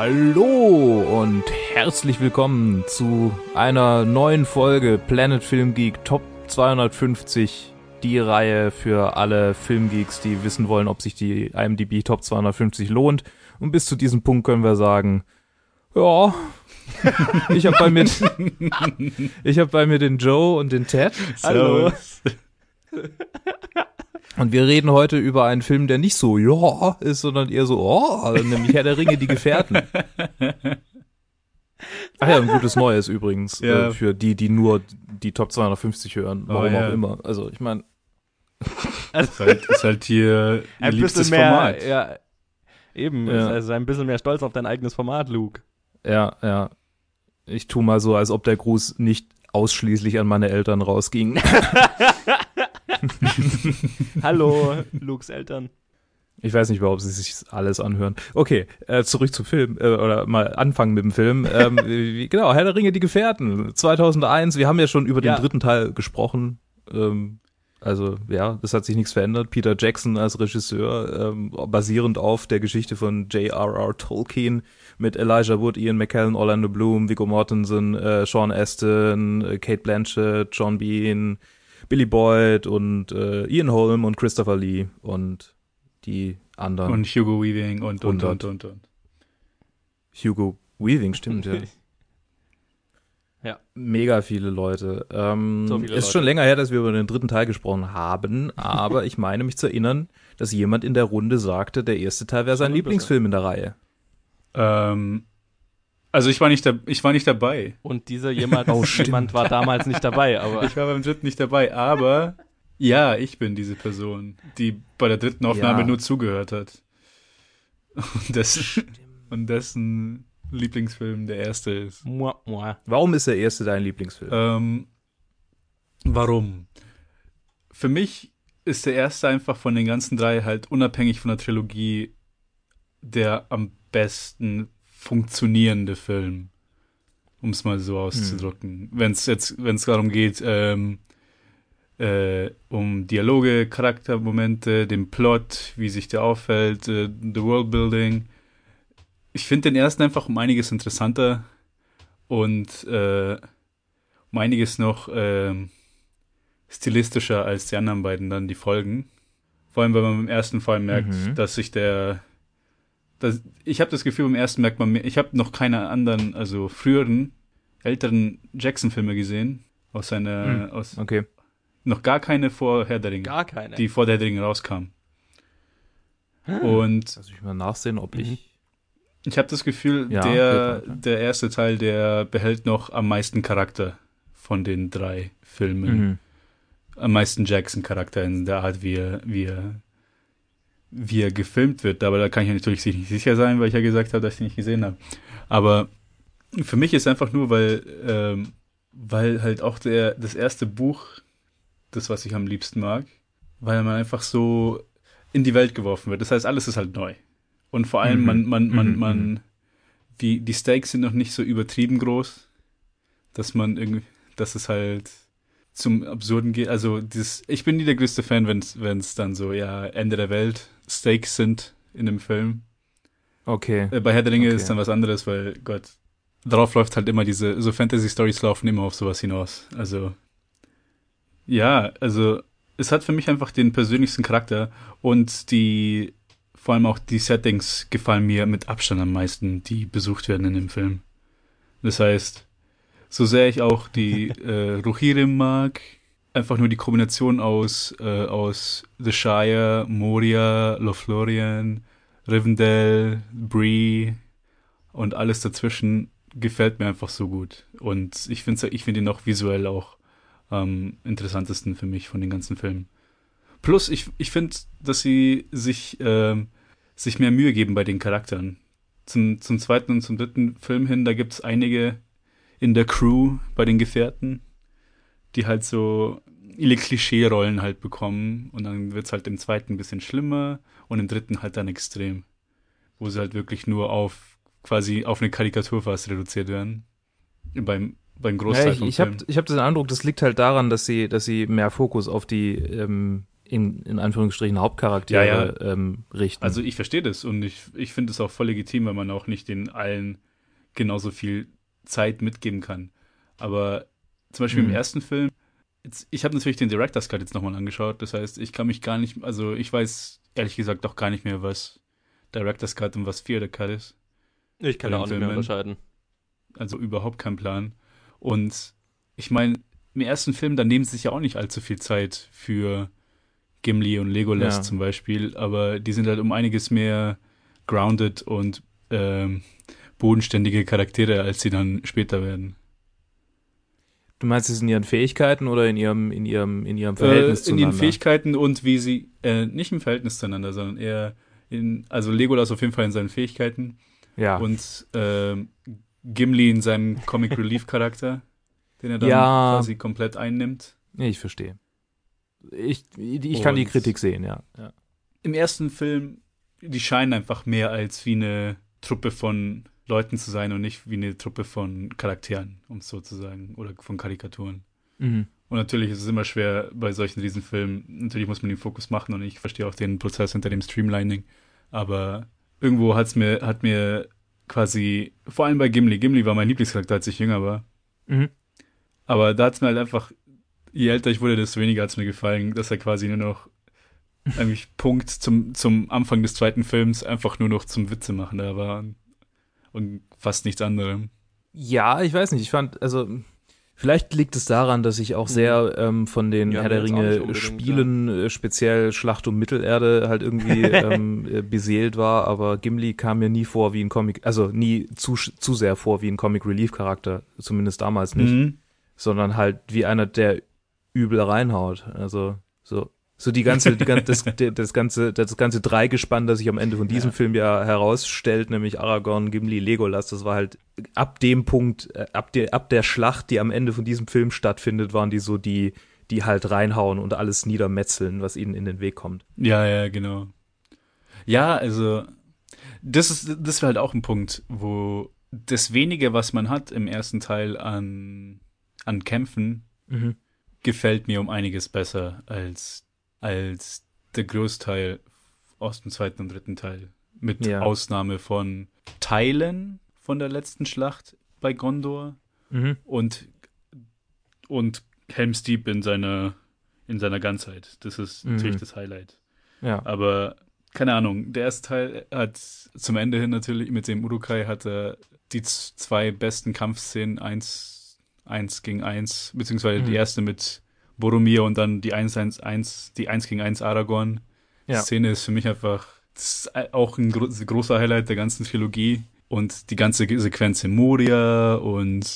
Hallo und herzlich willkommen zu einer neuen Folge Planet Film Geek Top 250. Die Reihe für alle Filmgeeks, die wissen wollen, ob sich die IMDb Top 250 lohnt. Und bis zu diesem Punkt können wir sagen, ja, ich habe bei mir, ich habe bei mir den Joe und den Ted. Hallo. Und wir reden heute über einen Film, der nicht so ja ist, sondern eher so oh, nämlich Herr der Ringe, die Gefährten. Ach ja, ein gutes Neues übrigens Ja. äh, für die, die nur die Top 250 hören, Oh, warum ja. auch immer. Also ich meine, Ist halt, ist halt hier Ein liebstes bisschen mehr, Format. ja, eben, Ja. also ein bisschen mehr stolz auf dein eigenes Format, Luke. ja, ja. Ich tu mal so, als ob der Gruß nicht ausschließlich an meine Eltern rausging. Hallo, Lukes Eltern. Ich weiß nicht, ob sie sich alles anhören. Okay, äh, zurück zum Film, äh, oder mal anfangen mit dem Film. Ähm, wie, genau, Herr der Ringe, die Gefährten, 2001. Wir haben ja schon über den Ja. dritten Teil gesprochen. Ähm, also ja, das hat sich nichts verändert. Peter Jackson als Regisseur, ähm, basierend auf der Geschichte von J.R.R. Tolkien mit Elijah Wood, Ian McKellen, Orlando Bloom, Viggo Mortensen, äh, Sean Astin, äh, Kate Blanchett, John Bean, Billy Boyd und äh, Ian Holm und Christopher Lee und die anderen. Und Hugo Weaving und, und, und, 100. und, und. Hugo Weaving, stimmt, ja. Ja. Mega viele Leute. Ähm, So viele ist Leute. schon länger her, dass wir über den dritten Teil gesprochen haben, aber ich meine mich zu erinnern, dass jemand in der Runde sagte, der erste Teil wäre sein Lieblingsfilm in der Reihe. Ähm, also ich war nicht, da, ich war nicht dabei. Und dieser jemand, Oh, jemand war damals nicht dabei, aber Ich war beim dritten nicht dabei, aber ja, ich bin diese Person, die bei der dritten Aufnahme Ja. nur zugehört hat. Und dessen, und dessen Lieblingsfilm der erste ist. mua, mua. Warum ist der erste dein Lieblingsfilm? Ähm, warum? Für mich ist der erste einfach von den ganzen drei halt unabhängig von der Trilogie der am besten funktionierende Film. Um es mal so auszudrücken. Wenn es jetzt, wenn es darum geht, ähm, äh, um Dialoge, Charaktermomente, den Plot, wie sich der auffällt, äh, the Worldbuilding. Ich finde den ersten einfach um einiges interessanter und äh, um einiges noch ähm, stilistischer als die anderen beiden dann die Folgen. Vor allem, weil man beim ersten Fall merkt, Mhm. dass sich der dass, ich habe das Gefühl, beim ersten merkt man mehr, ich habe noch keine anderen, also früheren, älteren Jackson-Filme gesehen, aus seiner, Mhm. aus, Okay. noch gar keine vor Herr der Ringe, Gar keine. die vor Herr der Ringe rauskam. Und Lass mich mal nachsehen, ob Mhm. ich. Ich habe das Gefühl, Ja, der, weiter. der erste Teil, der behält noch am meisten Charakter von den drei Filmen. Mhm. am meisten Jackson-Charakter in der Art, wie er, wie er, wie er gefilmt wird. Aber da kann ich natürlich nicht sicher sein, weil ich ja gesagt habe, dass ich ihn nicht gesehen habe. Aber für mich ist einfach nur, weil, ähm, weil halt auch der, das erste Buch, das, was ich am liebsten mag, weil man einfach so in die Welt geworfen wird. Das heißt, alles ist halt neu. Und vor allem, Mhm. man, man, man, Mhm, man, die, die Stakes sind noch nicht so übertrieben groß, dass man irgendwie, dass es halt zum Absurden geht. Also dieses, ich bin nie der größte Fan, wenn es dann so, ja, Ende der Welt Stakes sind in dem Film. Okay. Äh, bei Herr der Ringe Okay. ist dann was anderes, weil Gott, darauf läuft halt immer diese, so Fantasy-Stories laufen immer auf sowas hinaus. Also, ja, also es hat für mich einfach den persönlichsten Charakter und die, vor allem auch die Settings gefallen mir mit Abstand am meisten, die besucht werden in dem Film. Das heißt, so sehr ich auch die äh, Rohirrim mag, einfach nur die Kombination aus, äh, aus The Shire, Moria, Lothlorien, Rivendell, Bree und alles dazwischen gefällt mir einfach so gut. Und ich finde ich find ihn auch visuell auch am interessantesten für mich von den ganzen Filmen. Plus, ich, ich finde, dass sie sich, ähm, sich mehr Mühe geben bei den Charakteren. Zum, zum zweiten und zum dritten Film hin, da gibt es einige in der Crew bei den Gefährten, die halt so ihre Klischee-Rollen halt bekommen und dann wird's halt im zweiten ein bisschen schlimmer und im dritten halt dann extrem, wo sie halt wirklich nur auf quasi auf eine Karikatur fast reduziert werden. Beim, beim Großteil Ja, ich vom ich Film. habe ich hab den Eindruck, das liegt halt daran, dass sie, dass sie mehr Fokus auf die ähm, in, in Anführungsstrichen Hauptcharaktere Ja, ja. Ähm, richten. Also ich verstehe das und ich, ich finde es auch voll legitim, weil man auch nicht den allen genauso viel Zeit mitgeben kann. Aber zum Beispiel Mhm. im ersten Film, jetzt, ich habe natürlich den Director's Cut jetzt nochmal angeschaut, das heißt, ich kann mich gar nicht, also ich weiß ehrlich gesagt auch gar nicht mehr, was Director's Cut und was Theater Cut ist. Ich kann auch nicht mehr unterscheiden. Also überhaupt kein Plan. Und ich meine, im ersten Film, da nehmen sie sich ja auch nicht allzu viel Zeit für Gimli und Legolas Ja. zum Beispiel, aber die sind halt um einiges mehr grounded und ähm, bodenständige Charaktere, als sie dann später werden. du meinst es in ihren Fähigkeiten oder in ihrem, in ihrem, in ihrem Verhältnis äh, in ihren zueinander? Fähigkeiten und wie sie, äh, nicht im Verhältnis zueinander, sondern eher in, also Legolas auf jeden Fall in seinen Fähigkeiten Ja. und ähm, Gimli in seinem Comic Relief Charakter, den er dann Ja. quasi komplett einnimmt. Nee, ich verstehe. Ich, ich kann die Kritik sehen, ja. ja. Im ersten Film, die scheinen einfach mehr als wie eine Truppe von Leuten zu sein und nicht wie eine Truppe von Charakteren, um es so zu sagen, oder von Karikaturen. Mhm. Und natürlich ist es immer schwer bei solchen Riesenfilmen. Natürlich muss man den Fokus machen und ich verstehe auch den Prozess hinter dem Streamlining. Aber irgendwo hat's mir, hat mir quasi, vor allem bei Gimli, Gimli war mein Lieblingscharakter, als ich jünger war. Mhm. Aber da hat's mir halt einfach, je älter ich wurde, desto weniger hat's mir gefallen, dass er quasi nur noch eigentlich Punkt zum, zum Anfang des zweiten Films einfach nur noch zum Witze machen da war. Und fast nichts anderem. Ja, ich weiß nicht. Ich fand, also vielleicht liegt es daran, dass ich auch sehr ähm, von den Mhm. Ja, Herr der Ringe Spielen, äh, speziell Schlacht um Mittelerde, halt irgendwie ähm, äh, beseelt war. Aber Gimli kam mir nie vor wie ein Comic, also nie zu, zu sehr vor wie ein Comic Relief Charakter, zumindest damals nicht, Mhm. sondern halt wie einer, der übel reinhaut. Also so. So die ganze, die ganze, das, das ganze, das ganze Dreigespann, das sich am Ende von diesem Ja. Film ja herausstellt, nämlich Aragorn, Gimli, Legolas, das war halt ab dem Punkt, äh, ab der, ab der Schlacht, die am Ende von diesem Film stattfindet, waren die so die, die halt reinhauen und alles niedermetzeln, was ihnen in den Weg kommt. Ja, ja, genau. Ja, also das ist das wäre halt auch ein Punkt, wo das wenige, was man hat im ersten Teil an an Kämpfen, gefällt mir um einiges besser als als der Großteil aus dem zweiten und dritten Teil. Mit Ja. Ausnahme von Teilen von der letzten Schlacht bei Gondor Mhm. und und Helm's Deep in seiner in seiner Ganzheit. Das ist Mhm. natürlich das Highlight. Ja. Aber keine Ahnung, der erste Teil hat zum Ende hin natürlich mit dem Urukai hat er die zwei besten Kampfszenen, eins, eins gegen eins, beziehungsweise die Mhm. erste mit Boromir und dann die 1, 1, 1, die 1 gegen 1 Aragorn. Ja. Szene ist für mich einfach auch ein gro großer Highlight der ganzen Trilogie. Und die ganze Sequenz in Moria und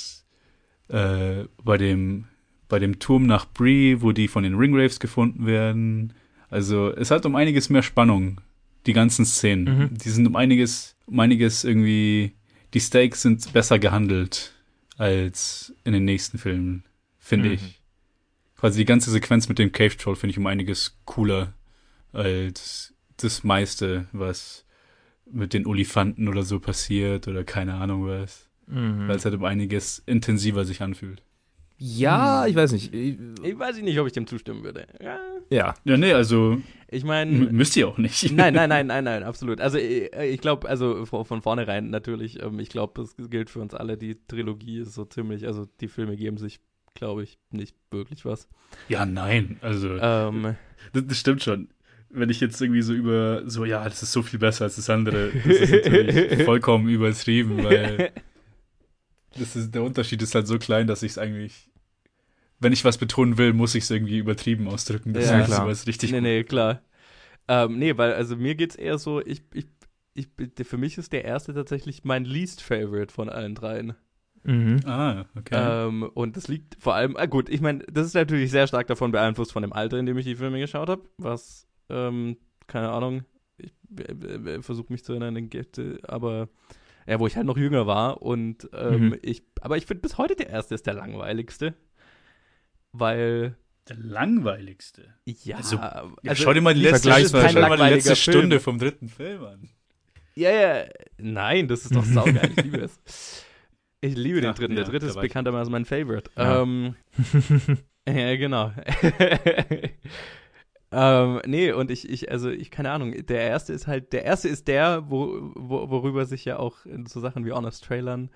äh, bei dem bei dem Turm nach Bree, wo die von den Ringwraiths gefunden werden. Also es hat um einiges mehr Spannung, die ganzen Szenen. Mhm. Die sind um einiges, um einiges irgendwie, die Stakes sind besser gehandelt als in den nächsten Filmen, finde Mhm. ich. Quasi die ganze Sequenz mit dem Cave Troll finde ich um einiges cooler als das meiste, was mit den Olifanten oder so passiert oder keine Ahnung was. Mhm. Weil es halt um einiges intensiver sich anfühlt. Ja, ich weiß nicht. Ich- Ich weiß nicht, ob ich dem zustimmen würde. Ja. Ja. Ja, nee, also Ich meine, müsst ihr auch nicht. nein, nein, nein, nein, nein, absolut. Also ich, ich glaube, also von von vornherein natürlich, ähm, ich glaube, das gilt für uns alle, die Trilogie ist so ziemlich, also die Filme geben sich, glaube ich, nicht wirklich was. Ja, nein, also Ähm, das, das stimmt schon. Wenn ich jetzt irgendwie so über, so, ja, das ist so viel besser als das andere, das ist natürlich vollkommen übertrieben, weil das ist, der Unterschied ist halt so klein, dass ich es eigentlich, wenn ich was betonen will, muss ich es irgendwie übertrieben ausdrücken. Das Ja, ist klar. sowas richtig nee, gut. nee, klar. Ähm, nee, weil, also mir geht's eher so, ich, ich, ich, für mich ist der erste tatsächlich mein least favorite von allen dreien. Mhm. Ah, okay. Ähm, und das liegt vor allem, ah, gut, ich meine, das ist natürlich sehr stark davon beeinflusst von dem Alter, in dem ich die Filme geschaut habe, was, ähm, keine Ahnung, ich versuche mich zu erinnern, aber ja, wo ich halt noch jünger war und ähm, Mhm. ich, aber ich finde bis heute der erste ist der langweiligste, weil, der langweiligste. ja, Also, also, schau dir mal die letzte, schau mal die letzte Film. Stunde vom dritten Film an. Ja, ja, nein, das ist doch saugeil, ich liebe es. Ich liebe den Ach, dritten, der ja, dritte da ist bekanntermaßen mein Favorite. Ja. Ähm, ja, genau. Ähm, nee, und ich, ich, also ich, keine Ahnung, der erste ist halt, der erste ist der, wo, wo, worüber sich ja auch in so Sachen wie Honest Trailern,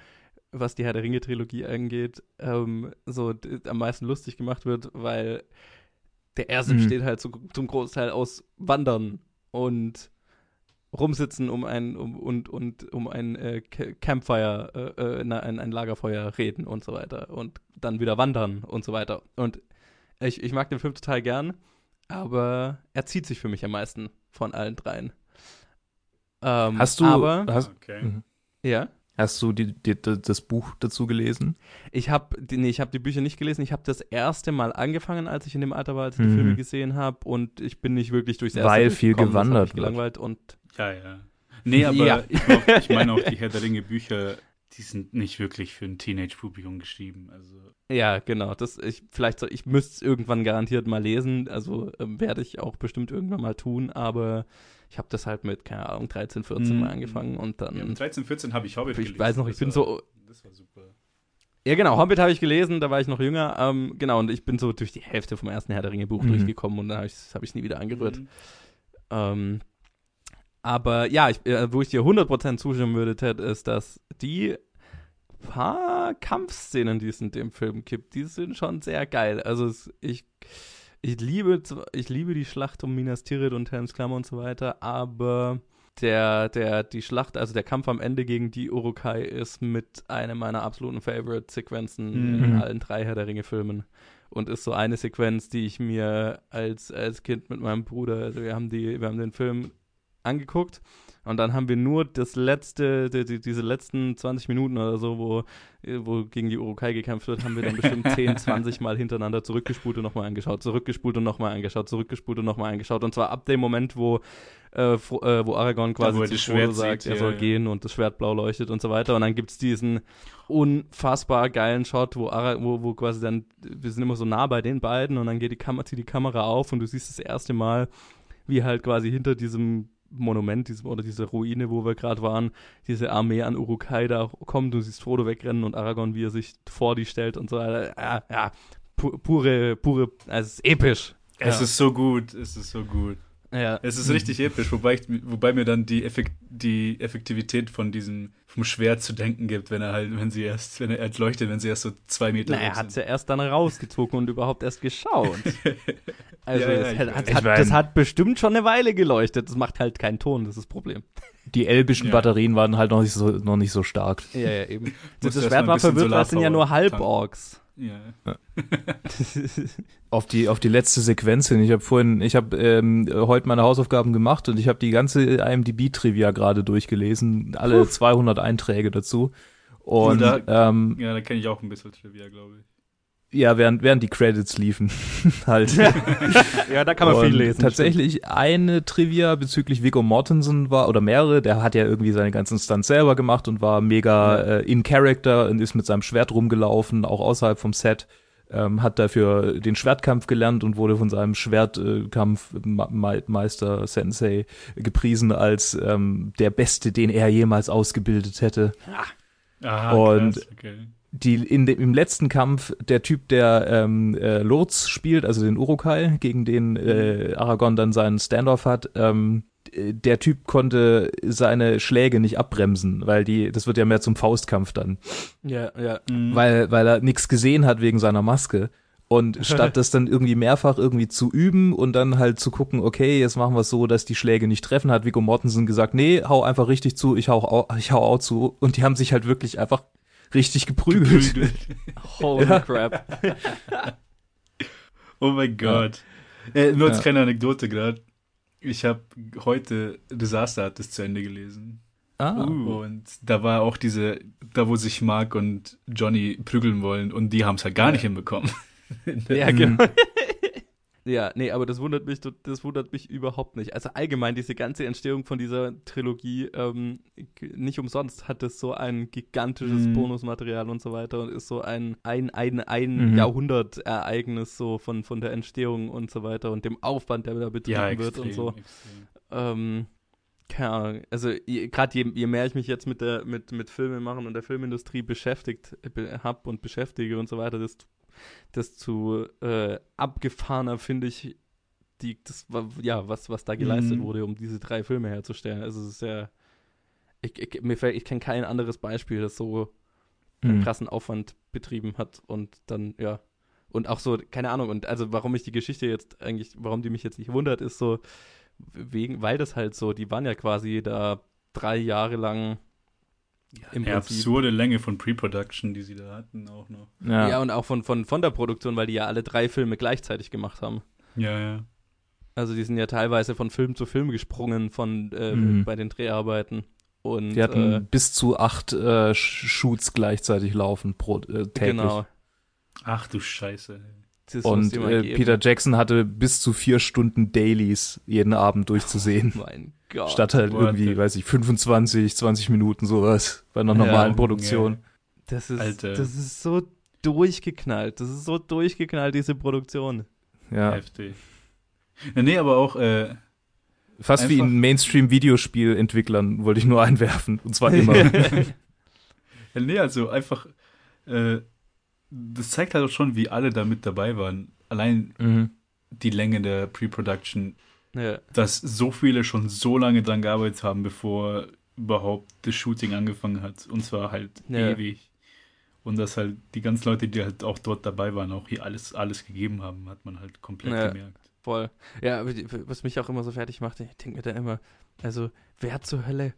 was die Herr der Ringe-Trilogie angeht, ähm, so am meisten lustig gemacht wird, weil der erste mhm. besteht halt zu, zum Großteil aus Wandern und rumsitzen um ein um, und und um ein äh, Campfire, äh, äh, ein, ein Lagerfeuer reden und so weiter und dann wieder wandern und so weiter. Und ich, ich mag den Film total gern aber er zieht sich für mich am meisten von allen dreien. Ähm, hast du, aber, hast, okay. Mhm. ja? Hast du die, die, das Buch dazu gelesen? Ich habe nee, ich hab die Bücher nicht gelesen. Ich habe das erste Mal angefangen, als ich in dem Alter war, als ich mhm. die Filme gesehen habe. Und ich bin nicht wirklich durchs erste Weil viel gewandert wird. gelangweilt und Ja, ja. Nee, aber ja. ich, ich meine auch die Herr der Ringe Bücher die sind nicht wirklich für ein Teenage-Publikum geschrieben. Also. Ja, genau. Das, ich, vielleicht soll, ich müsste es irgendwann garantiert mal lesen. Also ähm, werde ich auch bestimmt irgendwann mal tun, aber ich habe das halt mit, keine Ahnung, 13, 14 mhm. mal angefangen und dann. Ja, mit 13, 14 habe ich Hobbit ich gelesen. Ich weiß noch, ich das bin war, so. Das war super. Ja, genau, Hobbit habe ich gelesen, da war ich noch jünger. Ähm, genau, und ich bin so durch die Hälfte vom ersten Herr der Ringe Buch mhm. durchgekommen und dann habe ich es hab nie wieder angerührt. Mhm. Ähm, aber ja, ich, äh, wo ich dir 100% zustimmen würde, Ted, ist, dass die paar Kampfszenen, die es in dem Film gibt, die sind schon sehr geil. Also es, ich, ich liebe, ich liebe die Schlacht um Minas Tirith und Helms Klammer und so weiter, aber der, der, die Schlacht, also der Kampf am Ende gegen die Urukai ist mit einer meiner absoluten Favorite-Sequenzen mhm. in allen drei Herr der Ringe-Filmen. Und ist so eine Sequenz, die ich mir als, als Kind mit meinem Bruder, also wir haben die, wir haben den Film angeguckt und dann haben wir nur das letzte, die, die, diese letzten 20 Minuten oder so, wo, wo gegen die Urukai gekämpft wird, haben wir dann bestimmt 10, 20 Mal hintereinander zurückgespult und nochmal angeschaut, zurückgespult und nochmal angeschaut, zurückgespult und nochmal angeschaut. Und zwar ab dem Moment, wo, äh, äh wo Aragorn quasi ja, zu Frodo sagt, sieht, er soll ja. gehen und das Schwert blau leuchtet und so weiter. Und dann gibt es diesen unfassbar geilen Shot, wo, Ara, wo, wo quasi dann, wir sind immer so nah bei den beiden und dann geht die Kamera, zieht die Kamera auf und du siehst das erste Mal, wie halt quasi hinter diesem Monument diesem, oder diese Ruine, wo wir gerade waren, diese Armee an Urukai da kommt, du siehst Frodo wegrennen und Aragorn, wie er sich vor die stellt und so weiter. Ja, ja pu pure, pure, also es ist episch. Es ja. ist so gut, es ist so gut. Ja. Es ist richtig episch, wobei, ich, wobei mir dann die, Effekt, die Effektivität von diesem vom Schwert zu denken gibt, wenn er halt, wenn sie erst, wenn er erst leuchtet, wenn sie erst so zwei Meter Na, er hat sie ja erst dann rausgezogen und überhaupt erst geschaut. Also ja, ja, hat, hat, hat, das hat bestimmt schon eine Weile geleuchtet. Das macht halt keinen Ton, das ist das Problem. Die elbischen Batterien waren halt noch nicht so, noch nicht so stark. Ja, ja, eben. das Schwert war verwirrt, weil es sind ja nur Halborgs. Ja. auf die auf die letzte Sequenz hin. Ich habe vorhin, ich habe ähm, heute meine Hausaufgaben gemacht und ich habe die ganze IMDb Trivia gerade durchgelesen, alle Puh. 200 Einträge dazu. Und da, ähm, ja, da kenne ich auch ein bisschen Trivia, glaube ich. Ja, während, während die Credits liefen, halt. ja, da kann man und viel lesen. Tatsächlich stimmt. eine Trivia bezüglich Viggo Mortensen war, oder mehrere, der hat ja irgendwie seine ganzen Stunts selber gemacht und war mega äh, in Character und ist mit seinem Schwert rumgelaufen, auch außerhalb vom Set. Ähm, hat dafür den Schwertkampf gelernt und wurde von seinem Schwertkampfmeister äh, Sensei gepriesen als ähm, der Beste, den er jemals ausgebildet hätte. Ah. Aha, und krass, okay die in dem, im letzten Kampf der Typ, der ähm, äh, Lurz spielt, also den Urukai, gegen den äh, Aragorn dann seinen Standoff hat, ähm, der Typ konnte seine Schläge nicht abbremsen, weil die, das wird ja mehr zum Faustkampf dann. Ja, ja. Mhm. Weil, weil er nichts gesehen hat wegen seiner Maske. Und statt das dann irgendwie mehrfach irgendwie zu üben und dann halt zu gucken, okay, jetzt machen wir es so, dass die Schläge nicht treffen, hat Viggo Mortensen gesagt, nee, hau einfach richtig zu, ich hau, ich hau auch zu. Und die haben sich halt wirklich einfach richtig geprügelt. geprügelt. Holy ja. crap. oh mein Gott. Ja. Äh, nur als ja. kleine Anekdote gerade. Ich habe heute Disaster Artist zu Ende gelesen. Ah. Uh. Und da war auch diese, da wo sich Mark und Johnny prügeln wollen und die haben es halt gar nicht hinbekommen. ja, genau. Ja, nee, aber das wundert mich, das wundert mich überhaupt nicht. Also allgemein diese ganze Entstehung von dieser Trilogie, ähm, nicht umsonst hat es so ein gigantisches mhm. Bonusmaterial und so weiter und ist so ein ein ein, ein mhm. Jahrhundertereignis so von von der Entstehung und so weiter und dem Aufwand, der da betrieben ja, wird und so. Ähm, keine Ahnung. Also gerade je, je, mehr ich mich jetzt mit der mit mit Filme machen und der Filmindustrie beschäftigt äh, habe und beschäftige und so weiter, desto desto äh, abgefahrener finde ich die, das ja, was, was da geleistet Mhm. wurde, um diese drei Filme herzustellen. Also es ist ja, ich, ich, mir fällt, ich kenne kein anderes Beispiel, das so einen Mhm. krassen Aufwand betrieben hat und dann, ja. Und auch so, keine Ahnung, und also warum ich die Geschichte jetzt eigentlich, warum die mich jetzt nicht wundert, ist so, wegen, weil das halt so, die waren ja quasi da drei Jahre lang im Eine Prinzip. absurde Länge von Pre-Production, die sie da hatten, auch noch. Ja. Ja. und auch von, von, von der Produktion, weil die ja alle drei Filme gleichzeitig gemacht haben. Ja, ja. Also die sind ja teilweise von Film zu Film gesprungen von äh, Mhm. bei den Dreharbeiten. Und Die hatten äh, bis zu acht äh, Sh- Shoots gleichzeitig laufen pro äh, täglich. genau. Ach du Scheiße. Und äh. Peter Jackson hatte bis zu vier Stunden Dailies jeden Abend durchzusehen. Mein Gott. Statt halt irgendwie, weiß ich, 25, 20 Minuten sowas bei einer Ja, normalen Produktion. Das ist, Alter. das ist so durchgeknallt. Das ist so durchgeknallt, diese Produktion. Ja. Heftig. Ja, nee, aber auch, äh, Fast wie in Mainstream-Videospielentwicklern wollte ich nur einwerfen. Und zwar immer. ja, nee, also einfach, äh, das zeigt halt auch schon, wie alle da mit dabei waren. Allein mhm. die Länge der Pre-Production, Ja. dass so viele schon so lange dran gearbeitet haben, bevor überhaupt das Shooting angefangen hat. Und zwar halt Ja. ewig. Und dass halt die ganzen Leute, die halt auch dort dabei waren, auch hier alles, alles gegeben haben, hat man halt komplett Ja. gemerkt. Voll. Ja, was mich auch immer so fertig macht, ich denke mir dann immer, also wer zur Hölle,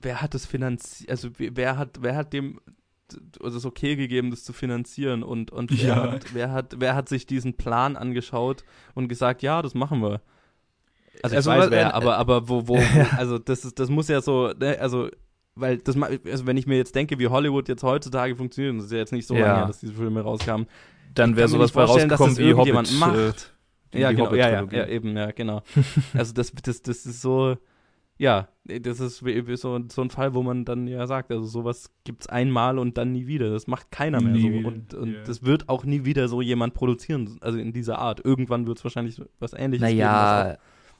wer hat das finanziert, also wer wer hat, wer hat dem also es okay gegeben, das zu finanzieren und, und wer, Ja. hat, wer, hat, wer hat sich diesen Plan angeschaut und gesagt, ja, das machen wir. Also ich Also, weiß wer, äh, aber, aber wo, wo, also das ist, das muss ja so, ne, also weil das, also wenn ich mir jetzt denke, wie Hollywood jetzt heutzutage funktioniert, es ist ja jetzt nicht so Ja. lange, her, dass diese Filme rauskamen, Dann wäre sowas bei rausgekommen das wie irgendjemand Hobbit. macht. Äh, ja, genau, ja, ja, ja, eben, ja, genau. also das, das, das ist so, ja, das ist so, so ein Fall, wo man dann ja sagt, also sowas gibt's einmal und dann nie wieder. Das macht keiner mehr Nie so. Und, und ja. das wird auch nie wieder so jemand produzieren, also in dieser Art. Irgendwann wird es wahrscheinlich was ähnliches geben. was Naja,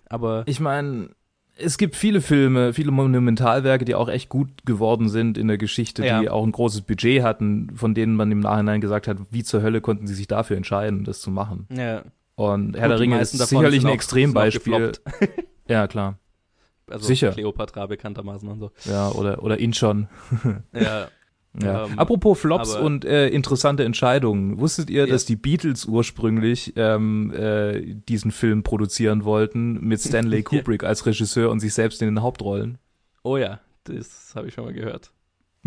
aber ich meine, es gibt viele Filme, viele Monumentalwerke, die auch echt gut geworden sind in der Geschichte, Ja. die auch ein großes Budget hatten, von denen man im Nachhinein gesagt hat, wie zur Hölle konnten sie sich dafür entscheiden, das zu machen. ja, Und Herr Gut, der Ringe ist sicherlich ein auch- Extrembeispiel. Ja, klar. also Sicher. Cleopatra bekanntermaßen und so. Ja, oder, oder Inchon. Ja, Ja. Ähm, Apropos Flops aber- und äh, interessante Entscheidungen. Wusstet ihr, Ja. dass die Beatles ursprünglich ähm, äh, diesen Film produzieren wollten mit Stanley Ja. Kubrick als Regisseur und sich selbst in den Hauptrollen? oh ja, das habe ich schon mal gehört.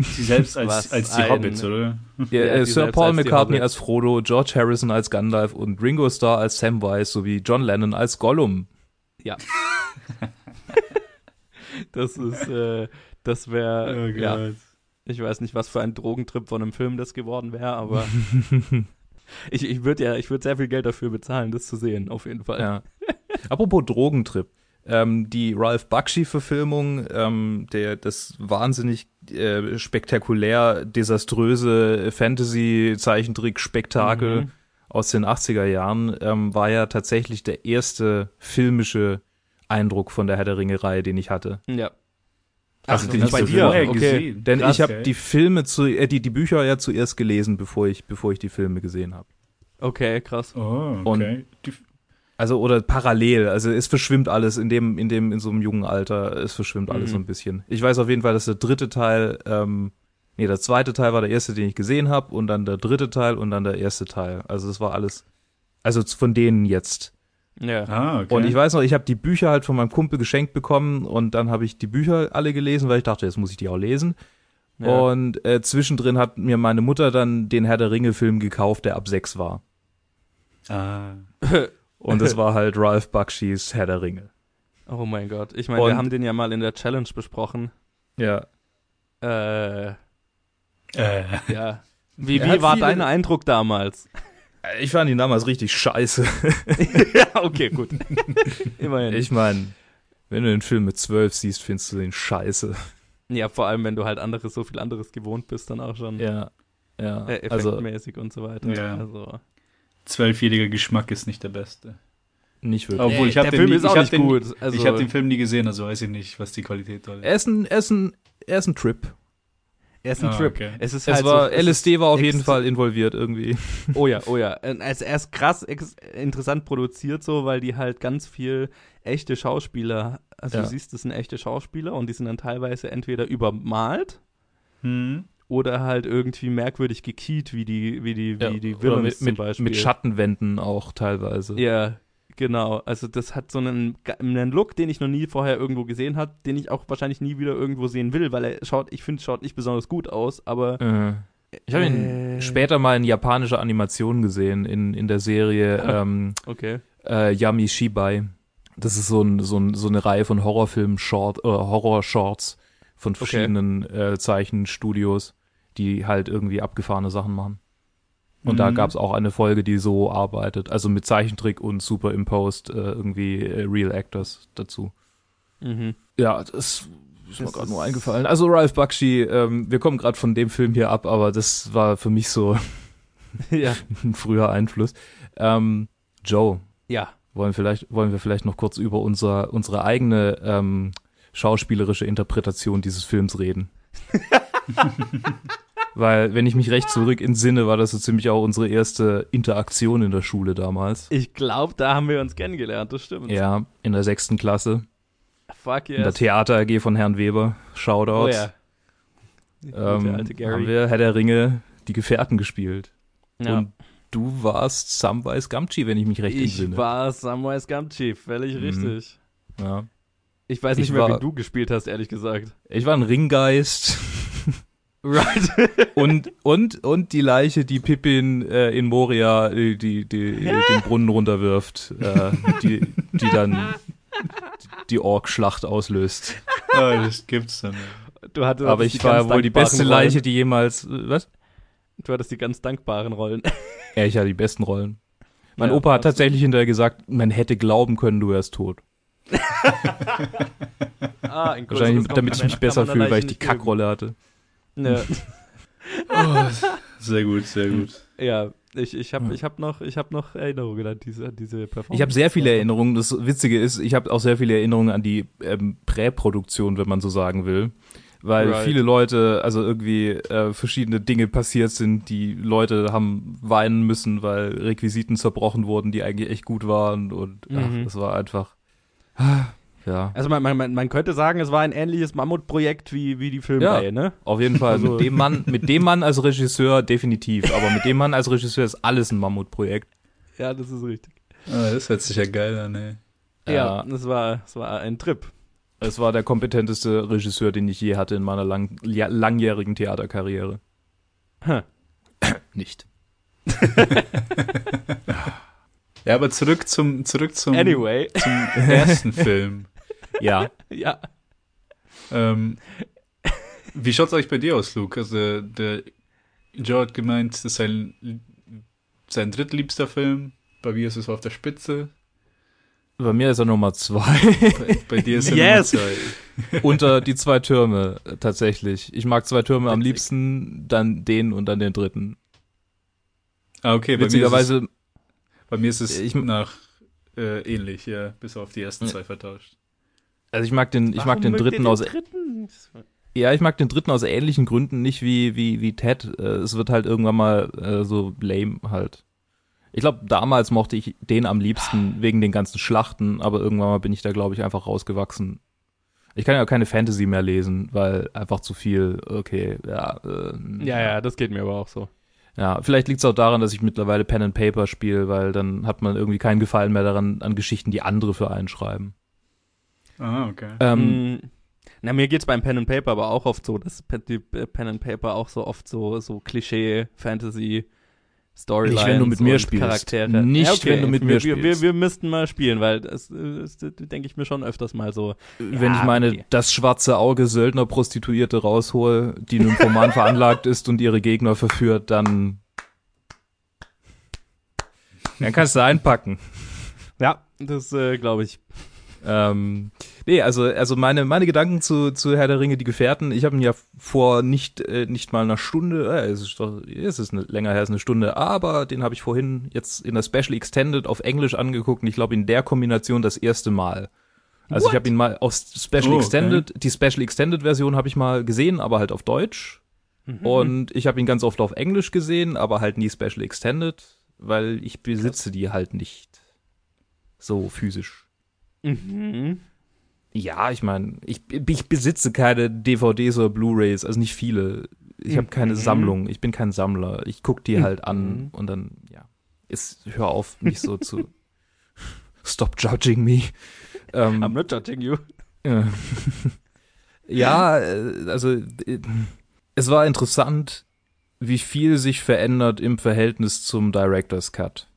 Sie selbst als, Was als die ein- Hobbits, oder? Ja, Ja, äh, Sir Paul als McCartney als Frodo, George Harrison als Gandalf und Ringo Starr als Samwise sowie John Lennon als Gollum. Das ist, äh, das wäre, Oh ja, Gott. Ich weiß nicht, was für ein Drogentrip von einem Film das geworden wäre, aber ich, ich würde ja, ich würde sehr viel Geld dafür bezahlen, das zu sehen, auf jeden Fall. Ja. Apropos Drogentrip. Ähm, die Ralph Bakshi-Verfilmung, ähm, der das wahnsinnig äh, spektakulär desaströse Fantasy-Zeichentrick-Spektakel Mhm. aus den 80er Jahren, ähm, war ja tatsächlich der erste filmische Eindruck von der Herr der Ringe-Reihe, den ich hatte. Ja. Also Ach, den das hast bei dir, okay. gesehen. Denn Krass, ich habe die Filme zu, äh, die, die Bücher ja zuerst gelesen, bevor ich, bevor ich die Filme gesehen habe. Okay, krass. Oh, okay. Die, Also oder parallel, also es verschwimmt alles in dem, in dem, in so einem jungen Alter, es verschwimmt alles Mhm. so ein bisschen. Ich weiß auf jeden Fall, dass der dritte Teil, ähm, nee, der zweite Teil war der erste, den ich gesehen habe, und dann der dritte Teil und dann der erste Teil. Also das war alles, also von denen jetzt. Ja. ah, okay. Und ich weiß noch, ich habe die Bücher halt von meinem Kumpel geschenkt bekommen und dann habe ich die Bücher alle gelesen, weil ich dachte, jetzt muss ich die auch lesen. ja. Und äh, zwischendrin hat mir meine Mutter dann den Herr der Ringe Film gekauft, der ab sechs war. ah. Und das war halt Ralph Bakshis Herr der Ringe. oh mein Gott. Ich meine, wir haben den ja mal in der Challenge besprochen. Ja. Äh, Äh, ja. Wie, wie war dein Eindruck damals? Ich fand ihn damals richtig scheiße. ja, okay, gut. Immerhin. Ich meine, wenn du den Film mit zwölf siehst, findest du den scheiße. ja, vor allem, wenn du halt anderes, so viel anderes gewohnt bist, dann auch schon Ja. Ja. äh, also effektmäßig und so weiter. Ja. Also, zwölfjähriger Geschmack ist nicht der beste. nicht wirklich. Obwohl, ich der habe den, Film nie- ist auch ich hab nicht den, gut. Also, ich habe den Film nie gesehen, also weiß ich nicht, was die Qualität. Er ist ein, er ist ein, er ist ein Trip. Er ist ein Ah, Trip. okay. Es ist Es halt war, so, es LSD war auf jeden Fall involviert irgendwie. Oh ja, oh ja. Also er ist krass interessant produziert so, weil die halt ganz viel echte Schauspieler, also Ja. du siehst, das sind echte Schauspieler und die sind dann teilweise entweder übermalt Hm. oder halt irgendwie merkwürdig gekiet, wie die, wie die, wie die Oder Villains mit, zum Beispiel. mit Schattenwänden auch teilweise. Ja, genau. Also das hat so einen, einen Look, den ich noch nie vorher irgendwo gesehen habe, den ich auch wahrscheinlich nie wieder irgendwo sehen will, weil er schaut, ich finde, schaut nicht besonders gut aus, aber Äh, ich habe ihn Äh. später mal in japanischer Animation gesehen, in, in der Serie Ah. ähm, okay. äh, Yami Shibai. Das ist so, ein, so, ein, so eine Reihe von Horrorfilm-Short, äh, Horror-Shorts von verschiedenen äh, Zeichenstudios, die halt irgendwie abgefahrene Sachen machen. Und da Mhm. gab es auch eine Folge, die so arbeitet, also mit Zeichentrick und superimposed äh, irgendwie äh, Real Actors dazu. Mhm. Ja, das ist mir gerade nur eingefallen. Also Ralph Bakshi, ähm, wir kommen gerade von dem Film hier ab, aber das war für mich so ja. ein früher Einfluss. Ähm, Joe, Ja. wollen, vielleicht, wollen wir vielleicht noch kurz über unser, unsere eigene ähm, schauspielerische Interpretation dieses Films reden? Weil, wenn ich mich recht zurück entsinne, war das so ziemlich auch unsere erste Interaktion in der Schule damals. Ich glaube, da haben wir uns kennengelernt, das stimmt. Ja, in der sechsten Klasse. Fuck In der yes. Theater AG von Herrn Weber. Shoutout. Oh ja. Ähm, alte Gary. haben wir Herr der Ringe die Gefährten gespielt. ja. Und du warst Samwise Gamgee, wenn ich mich recht ich entsinne. war Samwise Gamgee, völlig Mhm. richtig. ja. Ich weiß Ich nicht mehr, war- wie du gespielt hast, ehrlich gesagt. Ich war ein Ringgeist Right. und, und, und die Leiche, die Pippin äh, in Moria äh, die, die, den Brunnen runterwirft, äh, die, die dann die Ork-Schlacht auslöst. Ah, das gibt's dann. Du hattest Aber die ich war ganz wohl die beste dankbaren Leiche, die jemals. äh, Was? Rollen. Du hattest die ganz dankbaren Rollen. Ja, ich hatte die besten Rollen. Mein Ja, Opa hat absolut. tatsächlich hinterher gesagt, man hätte glauben können, du wärst tot. Ah, ein Wahrscheinlich, damit ich mich besser fühle, weil ich die. Kackrolle hatte. Ja. Oh, sehr gut, sehr gut. Ja, ich, ich habe ich hab noch, ich hab noch Erinnerungen an diese, an diese Performance. Ich habe sehr viele Erinnerungen. Das Witzige ist, ich habe auch sehr viele Erinnerungen an die ähm, Präproduktion, wenn man so sagen will. Weil Right. viele Leute, also irgendwie äh, verschiedene Dinge passiert sind, die Leute haben weinen müssen, weil Requisiten zerbrochen wurden, die eigentlich echt gut waren. Und ach, Mhm. das war einfach. ah, Ja, Also man, man, man könnte sagen, es war ein ähnliches Mammutprojekt wie, wie die Filmreihe, Ja. ne? auf jeden Fall. Also- Mit dem Mann, mit dem Mann als Regisseur definitiv. Aber mit dem Mann als Regisseur ist alles ein Mammutprojekt. Ja, das ist richtig. Ah, das hört sich ja geil an, ey. Ja, das war, das war ein Trip. Es war der kompetenteste Regisseur, den ich je hatte in meiner lang, ja, langjährigen Theaterkarriere. Hm. Nicht. Ja, aber zurück zum, zurück zum, Anyway, zum ersten Film. Ja. ja. Ähm, wie schaut's eigentlich bei dir aus, Luke? Also, der Joe hat gemeint, das ist sein, sein drittliebster Film. Bei mir ist es auf der Spitze. Bei mir ist er Nummer zwei. Bei, bei dir ist er Yes! Nummer zwei. Unter die zwei Türme, äh, tatsächlich. Ich mag zwei Türme am liebsten, dann den und dann den dritten. Ah, okay. Bei Witzigerweise, Mir ist es, bei mir ist es Ich- nach äh, ähnlich, ja, bis auf die ersten zwei vertauscht. Also ich mag den, ich mag den Warum mögt ihr dritten aus, dritten? ja, ich mag den dritten aus ähnlichen Gründen nicht wie, wie, wie Ted. Äh, Es wird halt irgendwann mal äh, so lame halt. Ich glaube, damals mochte ich den am liebsten wegen den ganzen Schlachten, aber irgendwann mal bin ich da, glaube ich, einfach rausgewachsen. Ich kann ja keine Fantasy mehr lesen, weil einfach zu viel, okay, ja. Äh, Ja, ja, das geht mir aber auch so. Ja, vielleicht liegt es auch daran, dass ich mittlerweile Pen and Paper spiele, weil dann hat man irgendwie keinen Gefallen mehr daran, an Geschichten, die andere für einen schreiben. Ah, okay. Ähm, Mm, Na, mir geht's beim Pen and Paper aber auch oft so, dass die äh, Pen and Paper auch so oft so, so Klischee, Fantasy, Storylines Nicht, wenn du mit mir spielst. Charaktere. Nicht, wenn du mit mir wir, spielst. Wir, wir, wir müssten mal spielen, weil das, das, das denke ich mir schon öfters mal so. Wenn Ja, ich meine, okay. das schwarze Auge Söldner-Prostituierte raushole, die nymphoman veranlagt ist und ihre Gegner verführt, dann dann kannst du einpacken. Ja, das äh, glaube ich. Ähm, nee, also, also meine, meine Gedanken zu, zu Herr der Ringe, die Gefährten, ich habe ihn ja vor nicht, äh, nicht mal einer Stunde, äh, es ist doch, es ist eine, länger her als eine Stunde, aber den habe ich vorhin jetzt in der Special Extended auf Englisch angeguckt und ich glaube in der Kombination das erste Mal. Also ich What? habe ihn mal aus Special Oh, okay. Extended, die Special Extended Version habe ich mal gesehen, aber halt auf Deutsch. Mhm. Und ich habe ihn ganz oft auf Englisch gesehen, aber halt nie Special Extended, weil ich besitze die halt nicht so physisch. Mhm. Ja, ich meine, ich, ich besitze keine DVDs oder Blu-rays, also nicht viele. Ich habe keine Mhm. Sammlung, ich bin kein Sammler. Ich guck die halt an Mhm. und dann, ja, ist, hör auf, nicht so zu Stop judging me. Ähm, I'm not judging you. ja. ja, äh, also äh, es war interessant, wie viel sich verändert im Verhältnis zum Director's Cut.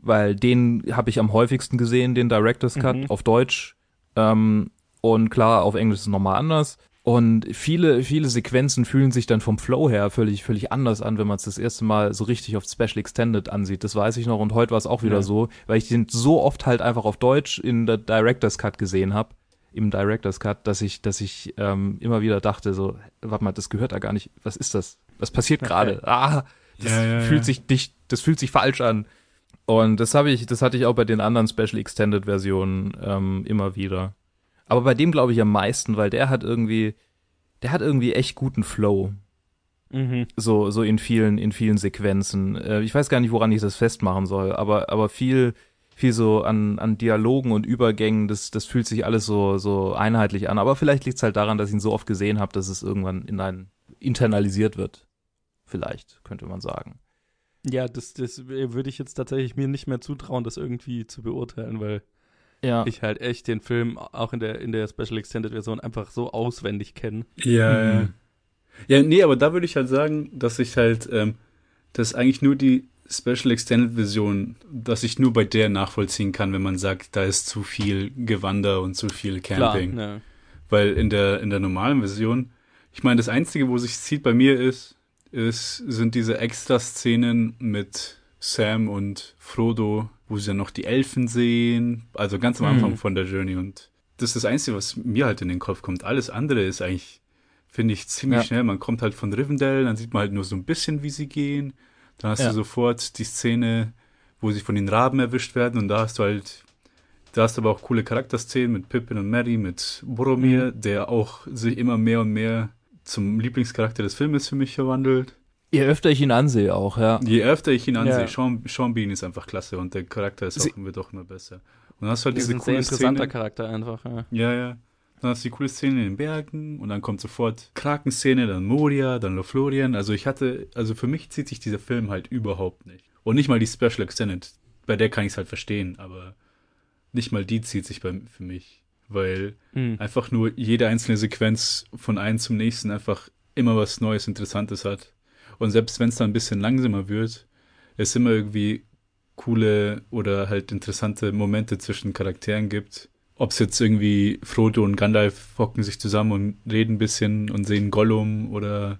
Weil den habe ich am häufigsten gesehen, den Director's Cut Mhm. auf Deutsch. Ähm, und klar, auf Englisch ist es nochmal anders. Und viele, viele Sequenzen fühlen sich dann vom Flow her völlig, völlig anders an, wenn man es das erste Mal so richtig auf Special Extended ansieht. Das weiß ich noch und heute war es auch wieder Ja. so, weil ich den so oft halt einfach auf Deutsch in der Director's Cut gesehen habe, im Director's Cut, dass ich, dass ich ähm, immer wieder dachte, so, warte mal, das gehört da gar nicht. Was ist das? Was passiert gerade? Ah, das Ja, ja, fühlt sich nicht, das fühlt sich falsch an. Und das habe ich, das hatte ich auch bei den anderen Special Extended Versionen ähm, immer wieder. Aber bei dem glaube ich am meisten, weil der hat irgendwie, der hat irgendwie echt guten Flow. Mhm. So, so in vielen, in vielen Sequenzen. Äh, ich weiß gar nicht, woran ich das festmachen soll, aber, aber viel, viel so an, an Dialogen und Übergängen, das, das fühlt sich alles so, so einheitlich an. Aber vielleicht liegt es halt daran, dass ich ihn so oft gesehen habe, dass es irgendwann in ein internalisiert wird. Vielleicht, könnte man sagen. Ja, das, das würde ich jetzt tatsächlich mir nicht mehr zutrauen, das irgendwie zu beurteilen, weil Ja. ich halt echt den Film auch in der, in der Special Extended Version einfach so auswendig kenne. Ja, Mhm. ja. Ja, nee, aber da würde ich halt sagen, dass ich halt, ähm, dass eigentlich nur die Special Extended Version, dass ich nur bei der nachvollziehen kann, wenn man sagt, da ist zu viel Gewander und zu viel Camping. Klar, ja. Weil in der, in der normalen Version, ich meine, das Einzige, wo sich zieht bei mir ist, ist, sind diese Extra-Szenen mit Sam und Frodo, wo sie dann noch die Elfen sehen, also ganz am Mhm. Anfang von der Journey und das ist das Einzige, was mir halt in den Kopf kommt. Alles andere ist eigentlich, finde ich, ziemlich Ja. schnell. Man kommt halt von Rivendell, dann sieht man halt nur so ein bisschen, wie sie gehen. Dann hast Ja. du sofort die Szene, wo sie von den Raben erwischt werden und da hast du halt da hast du aber auch coole Charakterszenen mit Pippin und Mary, mit Boromir, Mhm. der auch sich immer mehr und mehr zum Lieblingscharakter des Filmes für mich verwandelt. Je öfter ich ihn ansehe auch, ja. Je öfter ich ihn ansehe, Ja. Sean, Sean Bean ist einfach klasse und der Charakter ist auch, wird auch immer besser. Und dann hast du halt Das ist diese ein sehr coole interessanter Szene. Charakter einfach. Ja. Ja, ja. Dann hast du die coole Szene in den Bergen und dann kommt sofort Krakenszene, dann Moria, dann Lothlorien. Also ich hatte, also für mich zieht sich dieser Film halt überhaupt nicht. Und nicht mal die Special Extended. Bei der kann ich es halt verstehen, aber nicht mal die zieht sich bei, für mich. Weil Mhm. einfach nur jede einzelne Sequenz von einem zum nächsten einfach immer was Neues, Interessantes hat. Und selbst wenn es dann ein bisschen langsamer wird, es immer irgendwie coole oder halt interessante Momente zwischen Charakteren gibt. Ob es jetzt irgendwie Frodo und Gandalf hocken sich zusammen und reden ein bisschen und sehen Gollum oder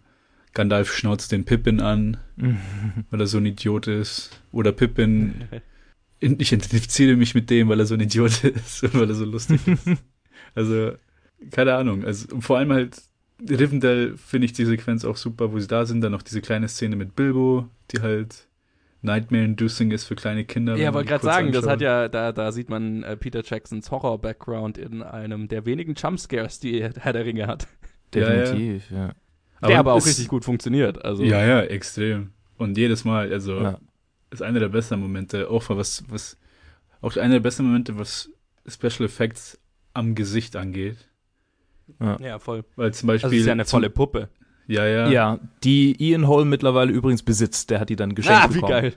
Gandalf schnauzt den Pippin an, weil er so ein Idiot ist. Oder Pippin ich identifiziere mich mit dem, weil er so ein Idiot ist und weil er so lustig ist. Also, keine Ahnung. Also, vor allem halt, Rivendell finde ich die Sequenz auch super, wo sie da sind. Dann noch diese kleine Szene mit Bilbo, die halt Nightmare-inducing ist für kleine Kinder. Ja, wollte gerade sagen, das anschaut. hat ja, da, da sieht man äh, Peter Jacksons Horror-Background in einem der wenigen Jumpscares, die Herr der Ringe hat. Ja, ja. Definitiv, ja. der aber auch es- richtig gut funktioniert. Also, Ja, ja, extrem. Und jedes Mal, also, Ja. Ist einer der besten Momente, auch was, was, auch einer der besten Momente, was Special Effects am Gesicht angeht. ja, voll. Weil zum Beispiel. Also es ist ja eine volle Puppe. Ja, ja. Ja. die Ian Holm mittlerweile übrigens besitzt. Der hat die dann geschenkt Ah, wie bekommen. geil.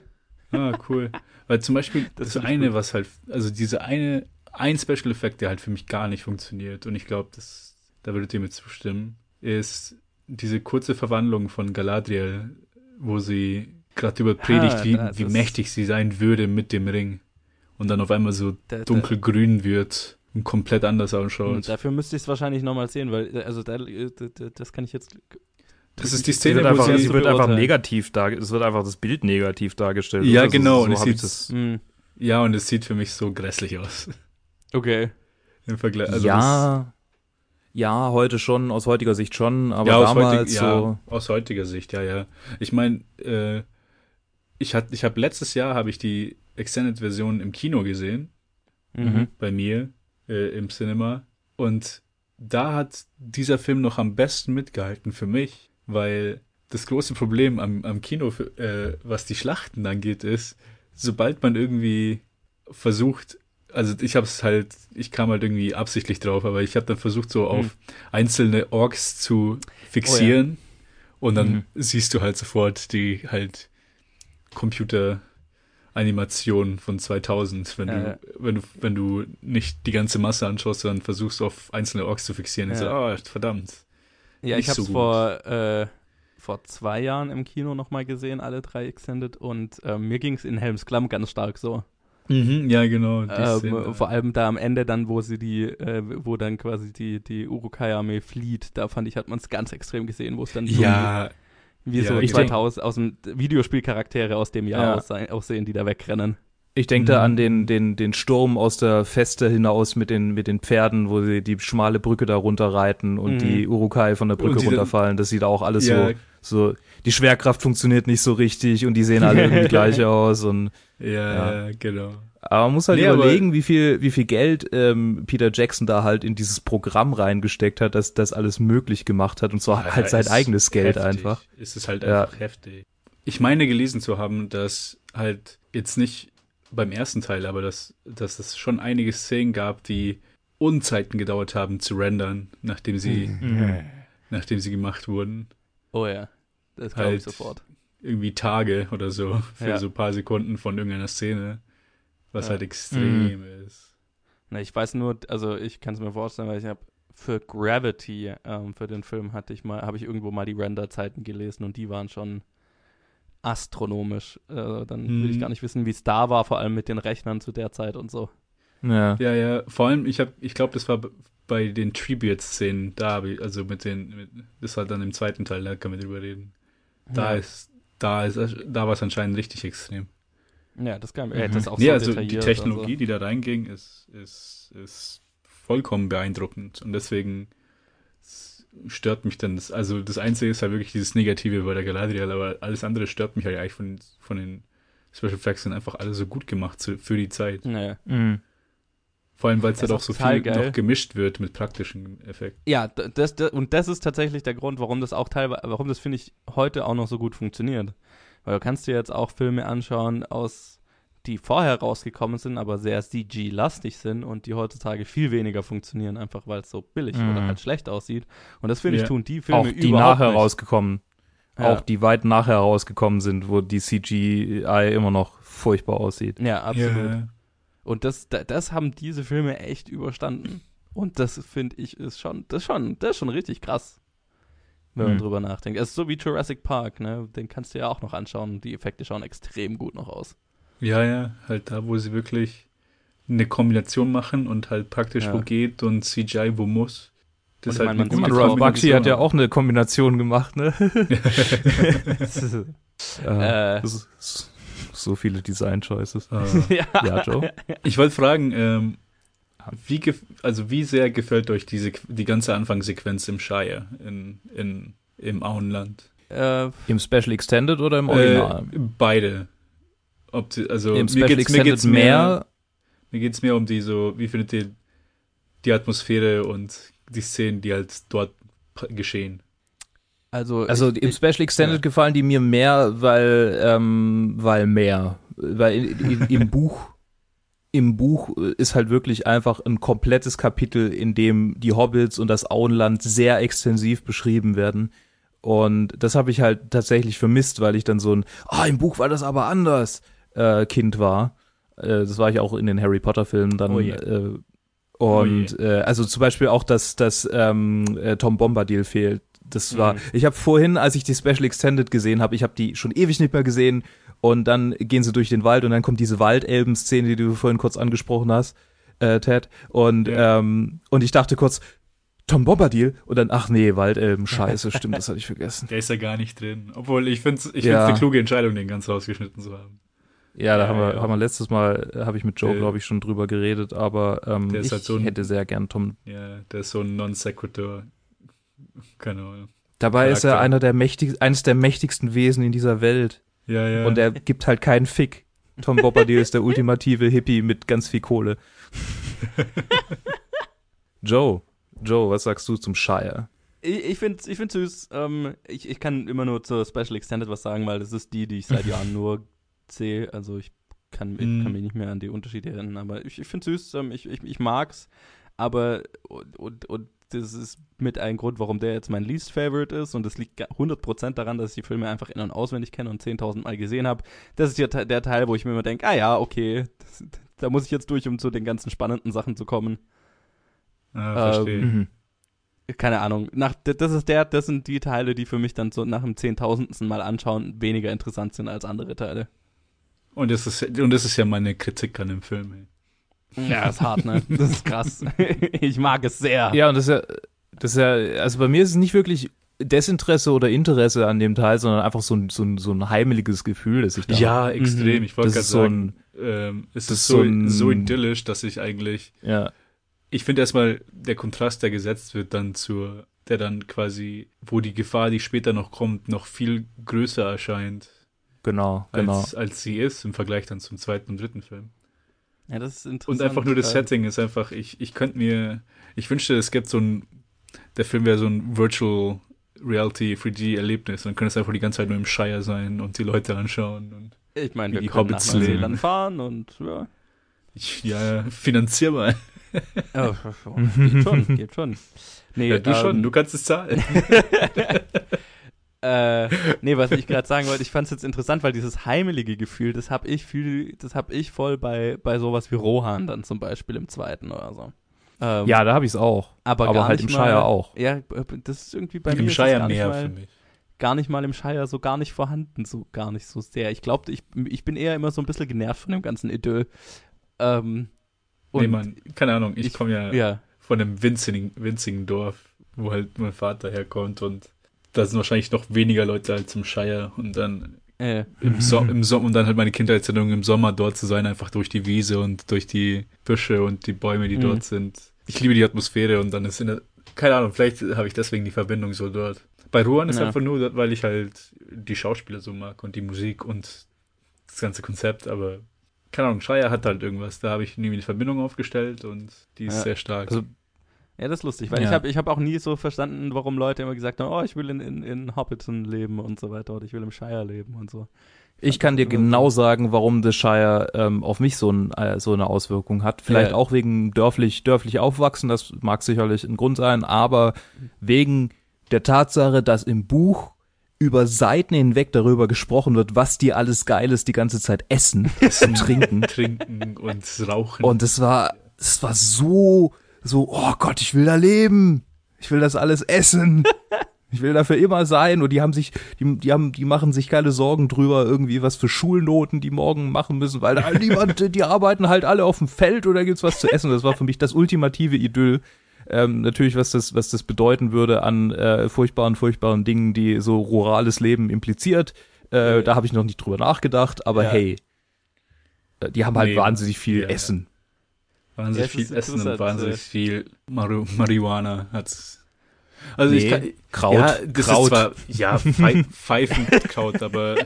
Ah, cool. Weil zum Beispiel Das das, eine, gut. was halt, also diese eine, ein Special Effekt, der halt für mich gar nicht funktioniert, und ich glaube, das, da würdet ihr mir zustimmen, ist diese kurze Verwandlung von Galadriel, wo sie gerade über predigt, Ah, wie, das wie mächtig sie sein würde mit dem Ring. Und dann auf einmal so Da- da- dunkelgrün wird und komplett anders Hm, ausschaut. Dafür müsste ich es wahrscheinlich nochmal sehen, weil, äh, also da, äh, da- da- das kann ich jetzt. Das ist die Sie Szene, wird wo einfach, sie- sie sie, wird einfach negativ dargestellt. Es wird einfach das Bild negativ dargestellt. Ja, Also genau, So, und es sieht- das, Hm, ja, und es sieht für mich so grässlich aus. okay. Im Vergleich. Also das- ja, ja, heute schon, aus heutiger Sicht schon, aber ja, aus, damals heutig, so. ja, aus heutiger Sicht, ja, ja. Ich meine, äh, ich hatte, ich habe letztes Jahr habe ich die Extended-Version im Kino gesehen, Mhm. bei mir äh, im Cinema, und da hat dieser Film noch am besten mitgehalten für mich, weil das große Problem am, am Kino, äh, was die Schlachten angeht, ist, sobald man irgendwie versucht, also ich habe es halt, ich kam halt irgendwie absichtlich drauf, aber ich habe dann versucht, so auf hm. einzelne Orks zu fixieren. Oh, ja. Und dann mhm. siehst du halt sofort die halt Computer-Animation von 2000, wenn du, wenn du, wenn du nicht die ganze Masse anschaust, sondern versuchst auf einzelne Orks zu fixieren. Ja. Ich so, oh, verdammt. Ja, ich habe es so vor, äh, vor zwei Jahren im Kino nochmal gesehen, alle drei Extended, und äh, mir ging es in Helms Klamm ganz stark so. Mhm, ja, genau. Ähm, vor allem da am Ende dann, wo sie die, äh, wo dann quasi die, die Urukai-Armee flieht, da fand ich, hat man es ganz extrem gesehen, wo es dann ja, so, wie ja, so 2000 aus dem Videospielcharaktere aus dem Jahr ja. aussehen, die da wegrennen. Ich denke mhm. da an den, den, den Sturm aus der Feste hinaus mit den, mit den Pferden, wo sie die schmale Brücke da runterreiten und mhm. die Urukai von der Brücke runterfallen. Das sieht auch alles ja. so, so, die Schwerkraft funktioniert nicht so richtig und die sehen alle irgendwie gleich aus und ja, ja. genau. Aber man muss halt nee, überlegen, wie viel, wie viel Geld ähm, Peter Jackson da halt in dieses Programm reingesteckt hat, dass das alles möglich gemacht hat und so ja, halt sein eigenes Geld heftig. einfach. Es ist halt einfach ja. heftig. Ich meine gelesen zu haben, dass halt jetzt nicht beim ersten Teil, aber dass, dass es schon einige Szenen gab, die Unzeiten gedauert haben zu rendern, nachdem sie, mhm. nachdem sie gemacht wurden. Oh ja, das glaube halt ich sofort. Irgendwie Tage oder so für ja. so ein paar Sekunden von irgendeiner Szene, was ja. halt extrem mhm. ist. Na, ich weiß nur, also ich kann es mir vorstellen, weil ich habe für Gravity, ähm, für den Film hatte ich mal, habe ich irgendwo mal die Renderzeiten gelesen und die waren schon astronomisch. Äh, dann hm. will ich mhm. gar nicht wissen, wie es da war, vor allem mit den Rechnern zu der Zeit und so. Ja, ja, ja. Vor allem, ich habe, ich glaube, das war bei den Tribute-Szenen, da habe ich, also mit den, mit, das war dann im zweiten Teil, da kann man drüber reden. Da ja. ist, da ist, da war es anscheinend richtig extrem. Ja, das kann, äh, das auch so ja, also die Technologie, so. die da reinging, ist, ist, ist vollkommen beeindruckend und deswegen stört mich dann, das, also das Einzige ist halt wirklich dieses Negative bei der Galadriel, aber alles andere stört mich halt eigentlich von, von den Special Effects sind einfach alle so gut gemacht zu, für die Zeit. Naja. Mhm. Vor allem, weil es halt auch so viel geil. noch gemischt wird mit praktischen Effekten. Ja, das, das, und das ist tatsächlich der Grund, warum das auch teilweise, warum das finde ich heute auch noch so gut funktioniert. Weil du kannst dir jetzt auch Filme anschauen aus die vorher rausgekommen sind, aber sehr CG-lastig sind und die heutzutage viel weniger funktionieren, einfach weil es so billig mhm. oder halt schlecht aussieht. Und das finde ich, tun die Filme Auch die nachher nicht. rausgekommen. Ja. Auch die weit nachher rausgekommen sind, wo die CGI immer noch furchtbar aussieht. Ja, absolut. Yeah. Und das, das haben diese Filme echt überstanden. Und das finde ich ist schon, das ist schon, das ist schon richtig krass, wenn man mhm. drüber nachdenkt. Es ist so wie Jurassic Park, ne? Den kannst du ja auch noch anschauen. Die Effekte schauen extrem gut noch aus. Ja, ja, halt da, wo sie wirklich eine Kombination machen und halt praktisch ja. wo geht und CGI wo muss. Das ist halt meine, eine Ralph Bakshi hat ja auch eine Kombination gemacht, ne? äh, so viele Design-Choices. Uh. ja. ja, Joe. Ich wollte fragen, ähm, wie, also wie sehr gefällt euch diese, die ganze Anfangssequenz im Shire, in, in, im Auenland? Äh, Im Special Extended oder im Original? Äh, beide. Ob sie, also Im mir geht's, mir geht's mehr, mehr, mir geht's mehr um die so, wie findet ihr die Atmosphäre und die Szenen, die halt dort geschehen. Also, also ich, im Special Extended ja. gefallen die mir mehr, weil, ähm, weil mehr. Weil in, in, im Buch, im Buch ist halt wirklich einfach ein komplettes Kapitel, in dem die Hobbits und das Auenland sehr extensiv beschrieben werden. Und das habe ich halt tatsächlich vermisst, weil ich dann so ein, ah, oh, im Buch war das aber anders äh, Kind war. Äh, das war ich auch in den Harry Potter Filmen dann. Oh äh, und oh also zum Beispiel auch, dass, dass ähm, äh, Tom Bombadil fehlt. Das war, mhm. ich habe vorhin, als ich die Special Extended gesehen habe, ich habe die schon ewig nicht mehr gesehen und dann gehen sie durch den Wald und dann kommt diese Waldelben-Szene, die du vorhin kurz angesprochen hast, äh, Ted. Und, ja. ähm, und ich dachte kurz, Tom Bombadil und dann, ach nee, Waldelben, scheiße, stimmt, das hatte ich vergessen. Der ist ja gar nicht drin. Obwohl, ich finde es ich ja. eine kluge Entscheidung, den ganz rausgeschnitten zu haben. Ja, da ja, haben, wir, ja. haben wir letztes Mal, habe ich mit Joe, glaube ich, schon drüber geredet, aber ähm, ich halt so ein, hätte sehr gern Tom. Ja, der ist so ein Non-Sequitur. Keine Ahnung. Dabei Charakter. ist er einer der mächtig, eines der mächtigsten Wesen in dieser Welt. Ja, ja. Und er gibt halt keinen Fick. Tom Bombadil ist der ultimative Hippie mit ganz viel Kohle. Joe, Joe, was sagst du zum Shire? Ich, ich finde ich find süß. Ähm, ich, ich kann immer nur zur Special Extended was sagen, weil das ist die, die ich seit Jahren nur sehe. Also ich kann, ich Mm. kann mich nicht mehr an die Unterschiede erinnern. Aber ich, ich finde süß. Ähm, ich, ich, ich mag's. Aber und, und, und das ist mit ein Grund, warum der jetzt mein Least Favorite ist. Und das liegt ga- 100% daran, dass ich die Filme einfach in- und auswendig kenne und 10.000 Mal gesehen habe. Das ist ja der Teil, wo ich mir immer denke, ah ja, okay, das, da muss ich jetzt durch, um zu den ganzen spannenden Sachen zu kommen. Ah, verstehe. Mhm. keine Ahnung, nach, das ist der, das sind die Teile, die für mich dann so nach dem zehntausendsten Mal anschauen weniger interessant sind als andere Teile. Und das ist und das ist ja meine Kritik an dem Film. Ey. Ja, ist hart, ne? Das ist krass. ich mag es sehr. Ja, und das ist ja, das ist ja, also bei mir ist es nicht wirklich Desinteresse oder Interesse an dem Teil, sondern einfach so ein, so ein, so ein heimeliges Gefühl, das ich da Ja, extrem. Mhm. Ich wollte Das gerade ist so sagen, ähm, es das ist so ein- so idyllisch, dass ich eigentlich, Ja, ich finde erstmal der Kontrast, der gesetzt wird, dann zur, der dann quasi, wo die Gefahr, die später noch kommt, noch viel größer erscheint, genau, genau. als, als sie ist im Vergleich dann zum zweiten und dritten Film. Ja, das ist interessant. Und einfach nur das Setting ist einfach, ich, ich könnte mir, ich wünschte, es gibt so ein, der Film wäre so ein Virtual Reality 3D-Erlebnis. Dann könnte es einfach die ganze Zeit nur im Shire sein und die Leute anschauen. Und Ich meine, wir die können nach Hobbits leben. Neuseeland fahren und ja. ich, ja, finanzier mal. Oh, geht schon, geht schon. Nee, Ja, du schon, ähm, du kannst es zahlen. Äh, nee, was ich gerade sagen wollte, ich fand es jetzt interessant, weil dieses heimelige Gefühl, das habe ich viel, das habe ich voll bei, bei sowas wie Rohan dann zum Beispiel im zweiten oder so. Ähm, Ja, da habe ich es auch. aber, aber gar halt nicht im mal, Shire auch. Ja, das ist irgendwie bei mir Im ist das Shire gar nicht mehr mal, für mich. gar nicht mal im Shire so gar nicht vorhanden, so gar nicht so sehr. Ich glaube, ich, ich bin eher immer so ein bisschen genervt von dem ganzen Idyll. Ähm, und nee, Mann, keine Ahnung, ich, ich- komme ja, ja, von einem winzigen, winzigen Dorf, wo halt mein Vater herkommt und da sind wahrscheinlich noch weniger Leute als im Shire und dann äh, im, so im Sommer und dann halt meine Kindheitserinnerung im Sommer dort zu sein, einfach durch die Wiese und durch die Büsche und die Bäume, die Mhm. dort sind. Ich liebe die Atmosphäre und dann ist in der, keine Ahnung, vielleicht habe ich deswegen die Verbindung so dort. Bei Ruan ist Ja. einfach nur, dort, weil ich halt die Schauspieler so mag und die Musik und das ganze Konzept, aber keine Ahnung, Shire hat halt irgendwas. Da habe ich irgendwie die Verbindung aufgestellt und die ist Ja. sehr stark. Also, ja, das ist lustig, weil Ja. ich habe ich hab auch nie so verstanden, warum Leute immer gesagt haben, oh, ich will in, in, in Hobbiton leben und so weiter oder ich will im Shire leben und so. Ich kann dir genau sagen, warum The Shire ähm, auf mich so, ein, äh, so eine Auswirkung hat. Vielleicht Ja. auch wegen dörflich, dörflich aufwachsen, das mag sicherlich ein Grund sein, aber wegen der Tatsache, dass im Buch über Seiten hinweg darüber gesprochen wird, was die alles Geiles die ganze Zeit essen und trinken. Trinken und Rauchen. Und es war, es war so, so, oh Gott, ich will da leben. Ich will das alles essen. Ich will dafür immer sein. Und die haben sich, die, die haben, die machen sich keine Sorgen drüber, irgendwie was für Schulnoten die morgen machen müssen, weil da halt niemand, die arbeiten halt alle auf dem Feld oder gibt's was zu essen. Das war für mich das ultimative Idyll. Ähm, natürlich, was das, was das bedeuten würde an äh, furchtbaren, furchtbaren Dingen, die so rurales Leben impliziert. Äh, Ja. Da habe ich noch nicht drüber nachgedacht, aber Ja. hey, äh, die haben halt Nee, wahnsinnig viel ja. Essen. Wahnsinnig Ja, viel Essen und wahnsinnig viel Maru Marihuana hat's. Also ich Nee, kann, Kraut, ja, das Kraut. ist zwar, ja, Pfei- Pfeifenkraut, aber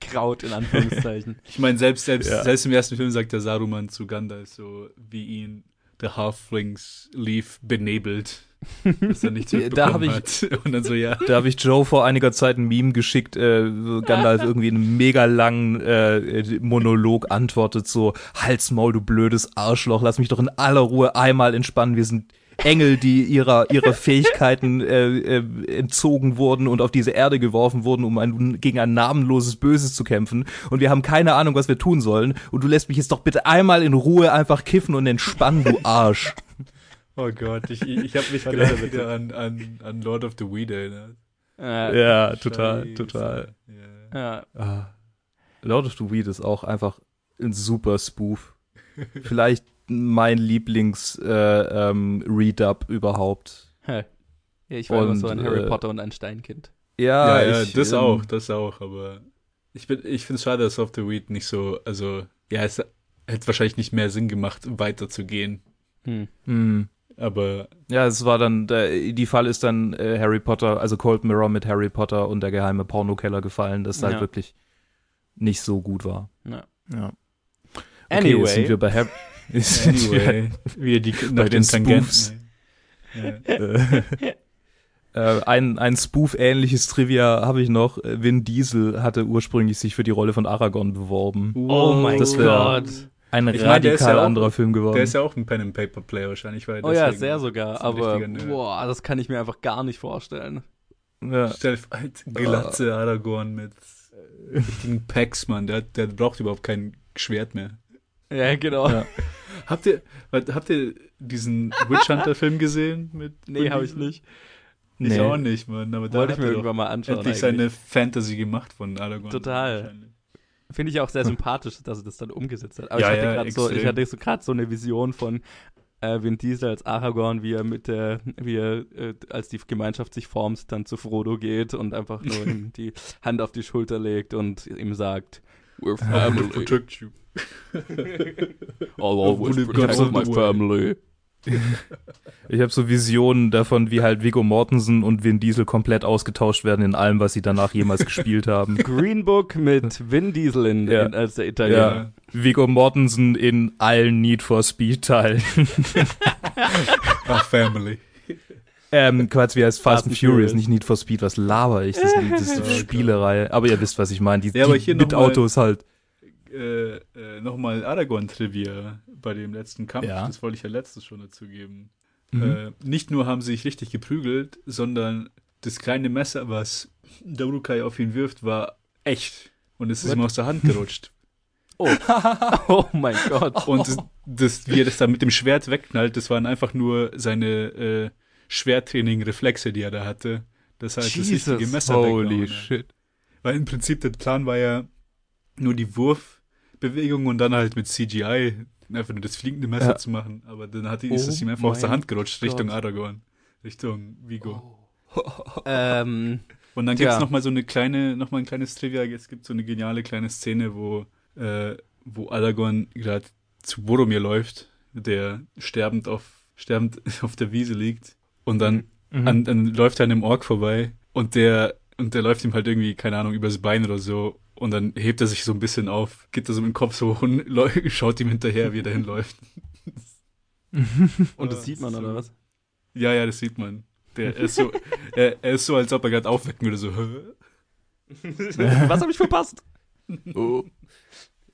Kraut in Anführungszeichen. ich meine, selbst, selbst, Ja. selbst im ersten Film sagt der Saruman zu Gandalf so, wie ihn the Halflings leave benebelt. Dass er nichts Da mitbekommen hab ich- hat. Und dann so, ja. Da habe ich Joe vor einiger Zeit ein Meme geschickt, äh, so Gandalf irgendwie in einem mega langen äh, Monolog antwortet so, Halsmaul, du blödes Arschloch, lass mich doch in aller Ruhe einmal entspannen, wir sind Engel, die ihrer, ihrer Fähigkeiten äh, äh, entzogen wurden und auf diese Erde geworfen wurden, um ein, gegen ein namenloses Böses zu kämpfen. Und wir haben keine Ahnung, was wir tun sollen. Und du lässt mich jetzt doch bitte einmal in Ruhe einfach kiffen und entspannen, du Arsch. Oh Gott, ich, ich, habe mich warte, wieder an, an, an Lord of the Weed erinnert. Äh, Ja, total, Scheiße. total. Ja. ja. Ah. Lord of the Weed ist auch einfach ein super Spoof. Vielleicht mein Lieblings äh, ähm, überhaupt. Hä. Ja, ich war immer Und, so ein Harry äh, Potter und ein Steinkind. Ja, Ja, ja, ich, das ähm, auch, das auch, aber ich bin, ich finde es schade, dass auf the Weed nicht so, also, ja, es hätte wahrscheinlich nicht mehr Sinn gemacht, weiter zu gehen, Hm. Hm. aber Ja, es war dann, der, die Fall ist dann äh, Harry Potter, also Cold Mirror mit Harry Potter und der geheime Pornokeller gefallen, das halt Ja. wirklich nicht so gut war. Ja. Ja. Anyway. jetzt sind wir bei Harry. wir- anyway, wie die Bei nach den den Tangenten. Ja. äh, Äh, ein, ein Spoof-ähnliches Trivia habe ich noch. Vin Diesel hatte ursprünglich sich für die Rolle von Aragorn beworben. Oh mein Das wär- Gott. Ein Ich meine, ist radikal ja auch- anderer Film geworden. Der ist ja auch ein Pen and Paper Player wahrscheinlich, weil Oh ja, sehr sogar. ist Aber boah, das kann ich mir einfach gar nicht vorstellen. ja. Stell dir halt Glatze Aragorn mit richtigen Packs, Mann. Der, der braucht überhaupt kein Schwert mehr. Ja, genau. Ja. Habt ihr, habt ihr diesen Witch Hunter Film gesehen? Mit Nee, habe ich nicht. Ich Nee. auch nicht, Mann. Aber da Wollte ich mir irgendwann mal anschauen. endlich eigentlich. seine Fantasy gemacht von Aragorn. Total. Finde ich auch sehr sympathisch, dass er das dann umgesetzt hat. Aber Ja, ich hatte ja, gerade so, ich hatte so gerade so eine Vision von äh, Vin Diesel als Aragorn, wie er mit der, wie er, äh, als die Gemeinschaft sich formt, dann zu Frodo geht und einfach nur ihm die Hand auf die Schulter legt und ihm sagt, We're I will family. protect you. I'll always protect my family. Ich habe so Visionen davon, wie halt Viggo Mortensen und Vin Diesel komplett ausgetauscht werden in allem, was sie danach jemals gespielt haben. Green Book mit Vin Diesel in, Ja. in, als der Italiener. Viggo Mortensen in allen Need for Speed Teilen. Ah, Family. ähm, Quatsch, wie heißt Fast, Fast and Furious, Furious. nicht Need for Speed, was laber ich? Das, das ist eine. Spielerei. Aber ihr wisst, was ich meine. Die, Ja, die mit Autos halt. Äh, äh, Nochmal Aragorn-Trivia bei dem letzten Kampf. Ja. Das wollte ich ja letztes schon dazu geben. Mhm. Äh, nicht nur haben sie sich richtig geprügelt, sondern das kleine Messer, was Darukai auf ihn wirft, war echt. Und es ist What? ihm aus der Hand gerutscht. Oh mein Gott. Und das, das, wie er das da mit dem Schwert wegknallt, das waren einfach nur seine äh, Schwerttraining-Reflexe, die er da hatte. Das heißt, das richtige Messer holy shit. Weil im Prinzip der Plan war ja nur die Wurfbewegung und dann halt mit CGI einfach nur das fliegende Messer Ja. zu machen. Aber dann hat, die- ist Oh es ihm einfach aus der Hand gerutscht, Richtung Gott. Aragorn, Richtung Vigo. ähm, Und dann Tja. gibt's noch mal so eine kleine, noch mal ein kleines Trivia. Es gibt so eine geniale kleine Szene, wo, äh, wo Aragorn gerade zu Boromir läuft, der sterbend auf, sterbend auf der Wiese liegt. Und dann Mhm. an, dann läuft er an einem Ork vorbei und der und der läuft ihm halt irgendwie, keine Ahnung, übers Bein oder so. Und dann hebt er sich so ein bisschen auf, geht da so mit dem Kopf so hoch und schaut ihm hinterher, wie er dahin läuft. und das sieht man, so. oder was? Ja, ja, das sieht man. Der er ist so, er, er ist so, als ob er gerade aufwecken würde, so, was habe ich verpasst? Oh.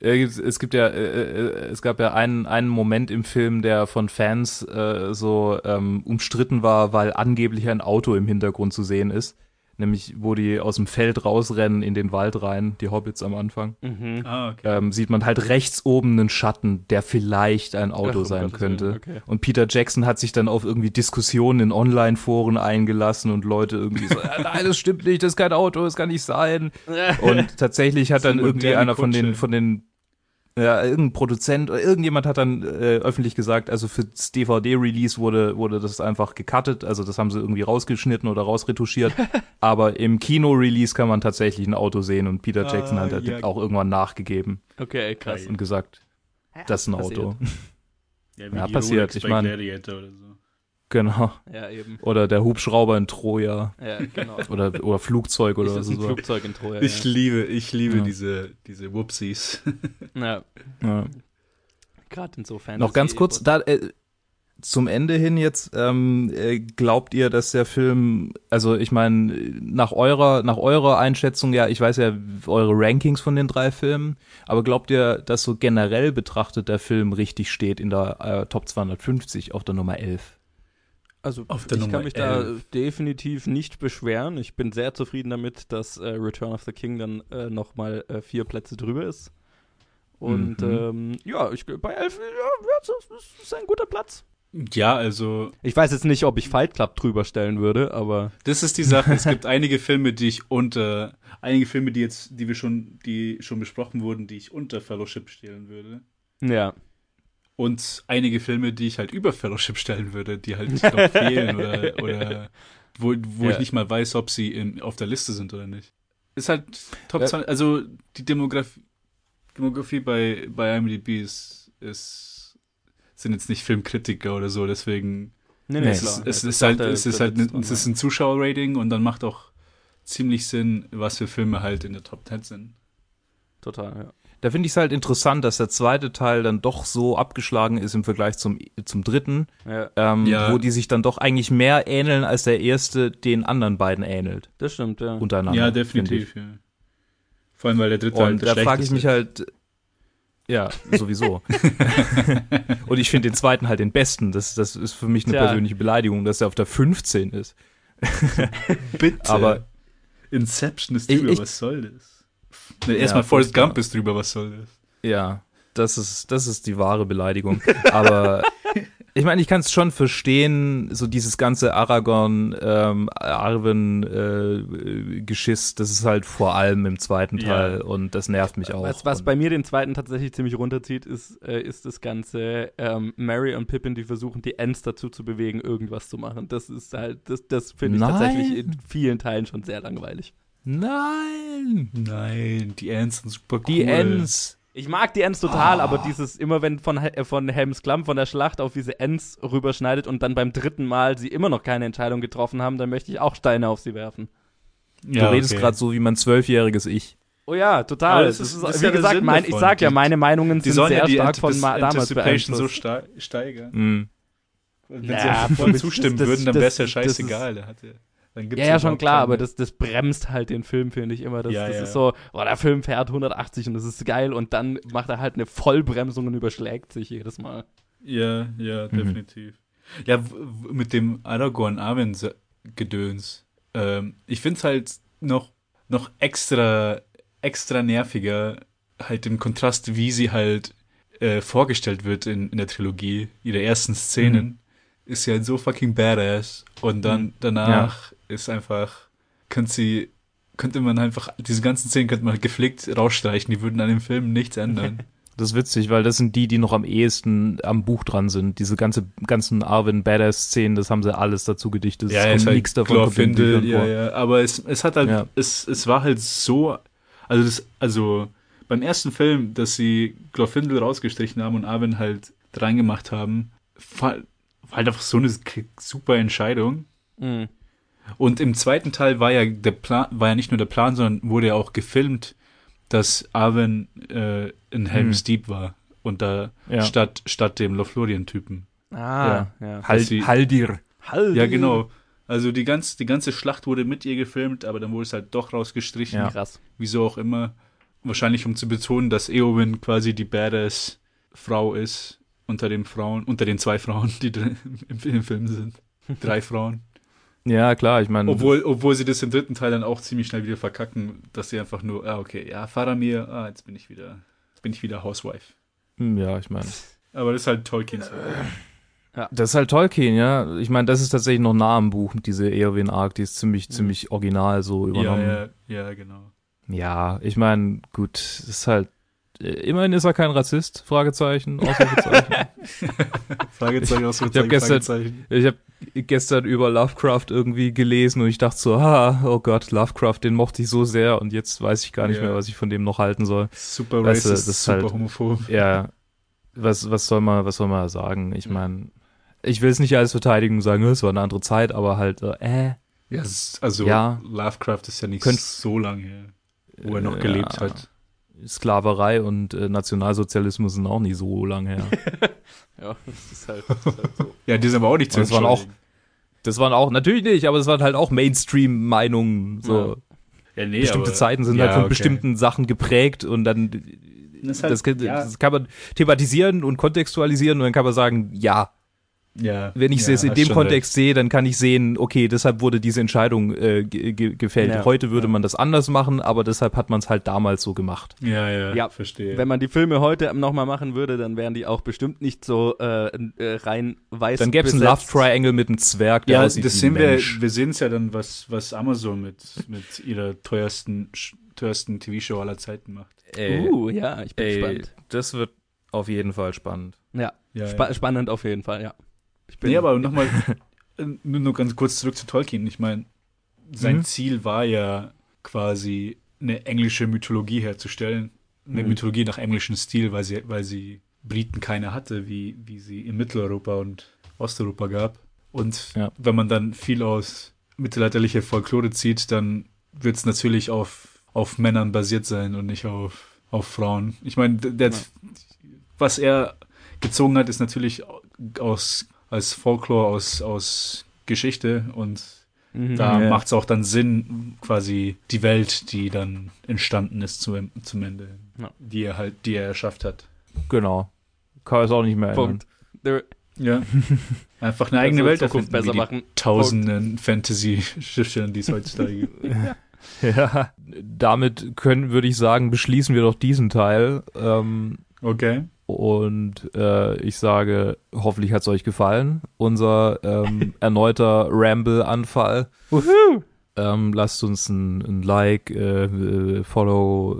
Äh, Es gibt ja, äh, äh, es gab ja einen, einen Moment im Film, der von Fans äh, so ähm, umstritten war, weil angeblich ein Auto im Hintergrund zu sehen ist. Nämlich, wo die aus dem Feld rausrennen in den Wald rein, die Hobbits am Anfang. Mhm. Ah, okay. Ähm, sieht man halt rechts oben einen Schatten, der vielleicht ein Auto Ach, sein Gottes könnte. Okay. Und Peter Jackson hat sich dann auf irgendwie Diskussionen in Online-Foren eingelassen und Leute irgendwie so, "Ja, nein, das stimmt nicht, das ist kein Auto, das kann nicht sein. Und tatsächlich hat dann irgendwie einer von den, von den, ja, irgendein Produzent oder irgendjemand hat dann äh, öffentlich gesagt, also fürs DVD-Release wurde, wurde das einfach gecuttet, also das haben sie irgendwie rausgeschnitten oder rausretuschiert. Aber im Kino-Release kann man tatsächlich ein Auto sehen und Peter Jackson Ah, hat halt ja. auch irgendwann nachgegeben Okay, krass. und gesagt, das ist ein Passiert. Auto. Ja, wie Ja, die passiert, ich bei mein- Gladiator oder so. Genau. Ja, eben. Oder der Hubschrauber in Troja. Ja, genau. Oder, oder Flugzeug oder ein war. Flugzeug in Troja. Ich ja. liebe, ich liebe Ja. diese, diese Whoopsies. ja, Ja. gerade insofern. Noch ganz kurz, da, äh, zum Ende hin jetzt, ähm, äh, glaubt ihr, dass der Film, also ich meine, nach eurer, nach eurer Einschätzung, ja, ich weiß ja eure Rankings von den drei Filmen, aber glaubt ihr, dass so generell betrachtet der Film richtig steht in der äh, Top 250 auf der Nummer 11? Also ich Nummer kann mich da 11. definitiv nicht beschweren. Ich bin sehr zufrieden damit, dass äh, Return of the King dann äh, nochmal äh, vier Plätze drüber ist. Und Mhm. ähm, ja, ich, bei elf, ja, ja, das ist ein guter Platz. Ja, also, Ich weiß jetzt nicht, ob ich Fight Club drüber stellen würde, aber das ist die Sache. Es gibt einige Filme, die ich unter, einige Filme, die jetzt, die wir schon, die schon besprochen wurden, die ich unter Fellowship stellen würde. ja. Und einige Filme, die ich halt über Fellowship stellen würde, die halt noch fehlen oder, oder wo, wo Ja. ich nicht mal weiß, ob sie in, auf der Liste sind oder nicht. Ist halt Top Ja. 20, also die Demografie, Demografie bei, bei IMDb ist, ist, sind jetzt nicht Filmkritiker oder so, deswegen Nee, Nee, es, ist, es Das ist auch halt, der- es ist halt, es ist ein Zuschauerrating und dann macht auch ziemlich Sinn, was für Filme halt in der Top 10 sind. Total, ja. Da finde ich es halt interessant, dass der zweite Teil dann doch so abgeschlagen ist im Vergleich zum, zum dritten, Ja, ähm, Ja. wo die sich dann doch eigentlich mehr ähneln, als der erste den anderen beiden ähnelt das stimmt, ja. untereinander. Ja, definitiv, ja. Vor allem, weil der dritte halt Und da der frage ich mich halt, ja, sowieso. und ich finde den zweiten halt den besten. Das, das ist für mich eine Tja. persönliche Beleidigung, dass er auf der 15 ist. Bitte. Aber Inception ist Ich- drüber, ich- was soll das? Ne, Erstmal Ja, Forrest. Gump ist drüber, was soll das? ja, das ist, das ist die wahre Beleidigung. Aber ich meine, ich kann es schon verstehen, so dieses ganze Aragorn, ähm, Arwen äh, das ist halt vor allem im zweiten Ja. Teil und das nervt mich auch. Was, was bei mir den zweiten tatsächlich ziemlich runterzieht, ist, äh, ist das ganze ähm, Mary und Pippin, die versuchen, die Ents dazu zu bewegen, irgendwas zu machen. Das ist halt, das, das finde ich Nein. tatsächlich in vielen Teilen schon sehr langweilig. Nein! Nein, die Ents sind super cool. Die Ents. Ich mag die Ents total, Ah. aber dieses, immer wenn von, äh, von Helms Klamm von der Schlacht auf diese Ents rüberschneidet und dann beim dritten Mal sie immer noch keine Entscheidung getroffen haben, dann möchte ich auch Steine auf sie werfen. Ja, du redest okay. gerade so wie mein zwölfjähriges Ich. Oh ja, total. Das ist- ist, das ist wie ja gesagt, mein, ich sag ja, meine Meinungen Die sind sehr ja die stark von damals so beeinflusst. sta steigern. Mhm. Wenn Ja, sie voll zustimmen das- würden, dann wäre es ja scheißegal. Hatte, dann gibt's Ja, ja, schon klar, keine- aber das, das bremst halt den Film, finde ich immer. Das, Ja, das ja. ist so, boah, der Film fährt 180 und das ist geil und dann macht er halt eine Vollbremsung und überschlägt sich jedes Mal. Ja, ja, Mhm. definitiv. Ja, mit dem Aragorn Arwen Gedöns. Ähm, ich finde es halt noch, noch extra, extra nerviger, halt im Kontrast, wie sie halt äh, vorgestellt wird in, in der Trilogie. Ihre ersten Szenen Mhm. Ist ja so fucking badass und dann Mhm. danach ist einfach, könnte sie, könnte man einfach, diese ganzen Szenen könnte man gepflegt rausstreichen, die würden an dem Film nichts ändern. Das ist witzig, weil das sind die, die noch am ehesten am Buch dran sind. Diese ganze, ganzen Arwen Badass-Szenen, das haben sie alles dazu gedichtet. Es ja, kommt ist halt nichts davon Glorfindel, ja, ja. Aber es, es hat halt, Ja. es, es war halt so, also das, also beim ersten Film, dass sie Glorfindel rausgestrichen haben und Arwen halt reingemacht haben, halt einfach so eine super Entscheidung. Mhm. Und im zweiten Teil war ja der Plan, war ja nicht nur der Plan, sondern wurde ja auch gefilmt, dass Arwen äh, in Helm's Hm. Deep war und da Ja. statt statt dem Lothlorien-Typen. Ah, ja. Hal sie- Haldir. Halt. Ja, genau. Also die ganze, die ganze Schlacht wurde mit ihr gefilmt, aber dann wurde es halt doch rausgestrichen. Ja. Krass. Wieso auch immer. Wahrscheinlich um zu betonen, dass Eowyn quasi die badass Frau ist unter den Frauen, unter den zwei Frauen, die drin im, im Film sind. Drei Frauen. Ja, klar, ich meine. Obwohl, obwohl sie das im dritten Teil dann auch ziemlich schnell wieder verkacken, dass sie einfach nur, ah, okay, ja, Faramir, ah, jetzt bin ich wieder, jetzt bin ich wieder Housewife. Hm, Ja, ich meine. Aber das ist halt Tolkiens. Das ist halt Tolkien, ja. Ich meine, das ist tatsächlich noch nah am Buch, diese Eowyn Arc, die ist ziemlich, ziemlich original so Ja, übernommen. ja, ja, genau. Ja, ich meine, gut, das ist halt. Äh, Immerhin ist er kein Rassist, Fragezeichen, Ausrufezeichen. Fragezeichen, Ausrufezeichen, gestern- Fragezeichen. ich habe gestern über Lovecraft irgendwie gelesen und ich dachte so, ah, oh Gott, Lovecraft, den mochte ich so sehr und jetzt weiß ich gar nicht Ja. mehr, was ich von dem noch halten soll. Super Weißt du, racist, das ist super halt- homophob. Ja, was, was soll man, was soll man sagen? Ich meine, ich will es nicht als Verteidigung sagen, es war eine andere Zeit, aber halt, äh, Ja, ist, also Ja. Lovecraft ist ja nicht Könnt- so lange her, wo er noch äh, gelebt ja. hat. Sklaverei und äh, Nationalsozialismus sind auch nicht so lange her. Ja, das ist halt, das ist halt so. Ja, die sind aber auch nicht zu es waren auch-. Das waren auch, natürlich nicht, aber es waren halt auch Mainstream-Meinungen. So. Ja, nee, Bestimmte aber- Zeiten sind ja, halt von okay. bestimmten Sachen geprägt und dann Das halt- das, kann, ja. das kann man thematisieren und kontextualisieren und dann kann man sagen, ja, Ja, wenn ich ja, es in dem Kontext sehe, dann kann ich sehen, okay, deshalb wurde diese Entscheidung äh, ge ge gefällt. Ja, Heute würde ja. man das anders machen, aber deshalb hat man es halt damals so gemacht. recht. Ja, ja, Ja, verstehe. Wenn man die Filme heute nochmal machen würde, dann wären die auch bestimmt nicht so äh, äh, rein weiß Dann gäbe es einen. Love Triangle mit einem Zwerg, der ja, aussieht das sehen wir, wir sehen es ja dann, was, was Amazon mit, mit ihrer teuersten, teuersten TV-Show aller Zeiten macht. Ey, Uh, ja, ich bin ey, gespannt. das wird auf jeden Fall spannend. Ja, Ja, spa spannend auf jeden Fall, ja. Ich bin, Nee, aber nochmal, nur, nur ganz kurz zurück zu Tolkien. Ich meine, sein Mhm. Ziel war ja quasi eine englische Mythologie herzustellen. Eine Mhm. Mythologie nach englischem Stil, weil sie, weil sie Briten keine hatte, wie, wie sie in Mitteleuropa und Osteuropa gab. Und Ja. wenn man dann viel aus mittelalterlicher Folklore zieht, dann wird es natürlich auf, auf Männern basiert sein und nicht auf, auf Frauen. Ich meine, ja. was er gezogen hat, ist natürlich aus, als Folklore, aus, aus Geschichte und mhm, da ja. macht es auch dann Sinn, quasi die Welt, die dann entstanden ist zum, zum Ende, ja. die er halt, die er erschafft hat. Genau. Kann es auch nicht mehr Punkt. ändern. Ja. Einfach eine eigene Welt erfinden, besser machen. tausenden Fantasy-Schriftstellern, die es heutzutage gibt. ja. ja. damit können, würde ich sagen, beschließen wir doch diesen Teil. Ähm, okay. Und äh, ich sage, hoffentlich hat es euch gefallen. Unser ähm, erneuter Ramble-Anfall. Ähm, lasst uns ein, ein Like, äh, äh Follow,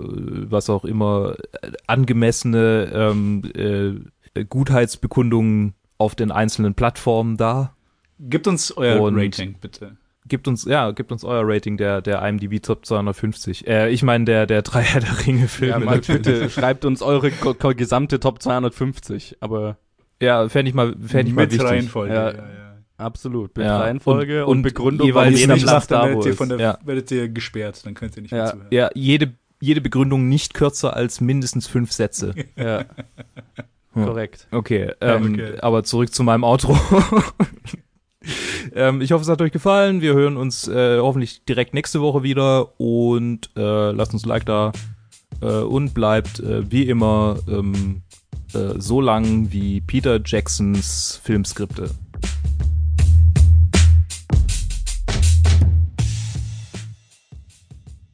was auch immer, angemessene ähm, äh, Gutheitsbekundungen auf den einzelnen Plattformen da. Gibt uns euer Und Rating, bitte. Gibt uns, ja, gibt uns euer Rating der, der IMDb Top 250. Äh, ich meine, der, der drei Herr der Ringe Filme. Ja, bitte schreibt uns eure gesamte Top 250, aber. Ja, fände ich mal, fände ich mal wichtig. Reihenfolge, ja, ja, ja. Absolut, mit ja. Reihenfolge und, und, Begründung, jeweils jeder Platz da werdet ihr, von der, ja. werdet ihr gesperrt, dann könnt ihr nicht ja. mehr zuhören. Ja, jede, jede Begründung nicht kürzer als mindestens fünf Sätze. ja. Hm. Korrekt. Okay, ähm, okay, aber zurück zu meinem Outro. ähm, ich hoffe, es hat euch gefallen. Wir hören uns äh, hoffentlich direkt nächste Woche wieder und äh, lasst uns ein Like da äh, und bleibt äh, wie immer ähm, äh, so lang wie Peter Jacksons Filmskripte.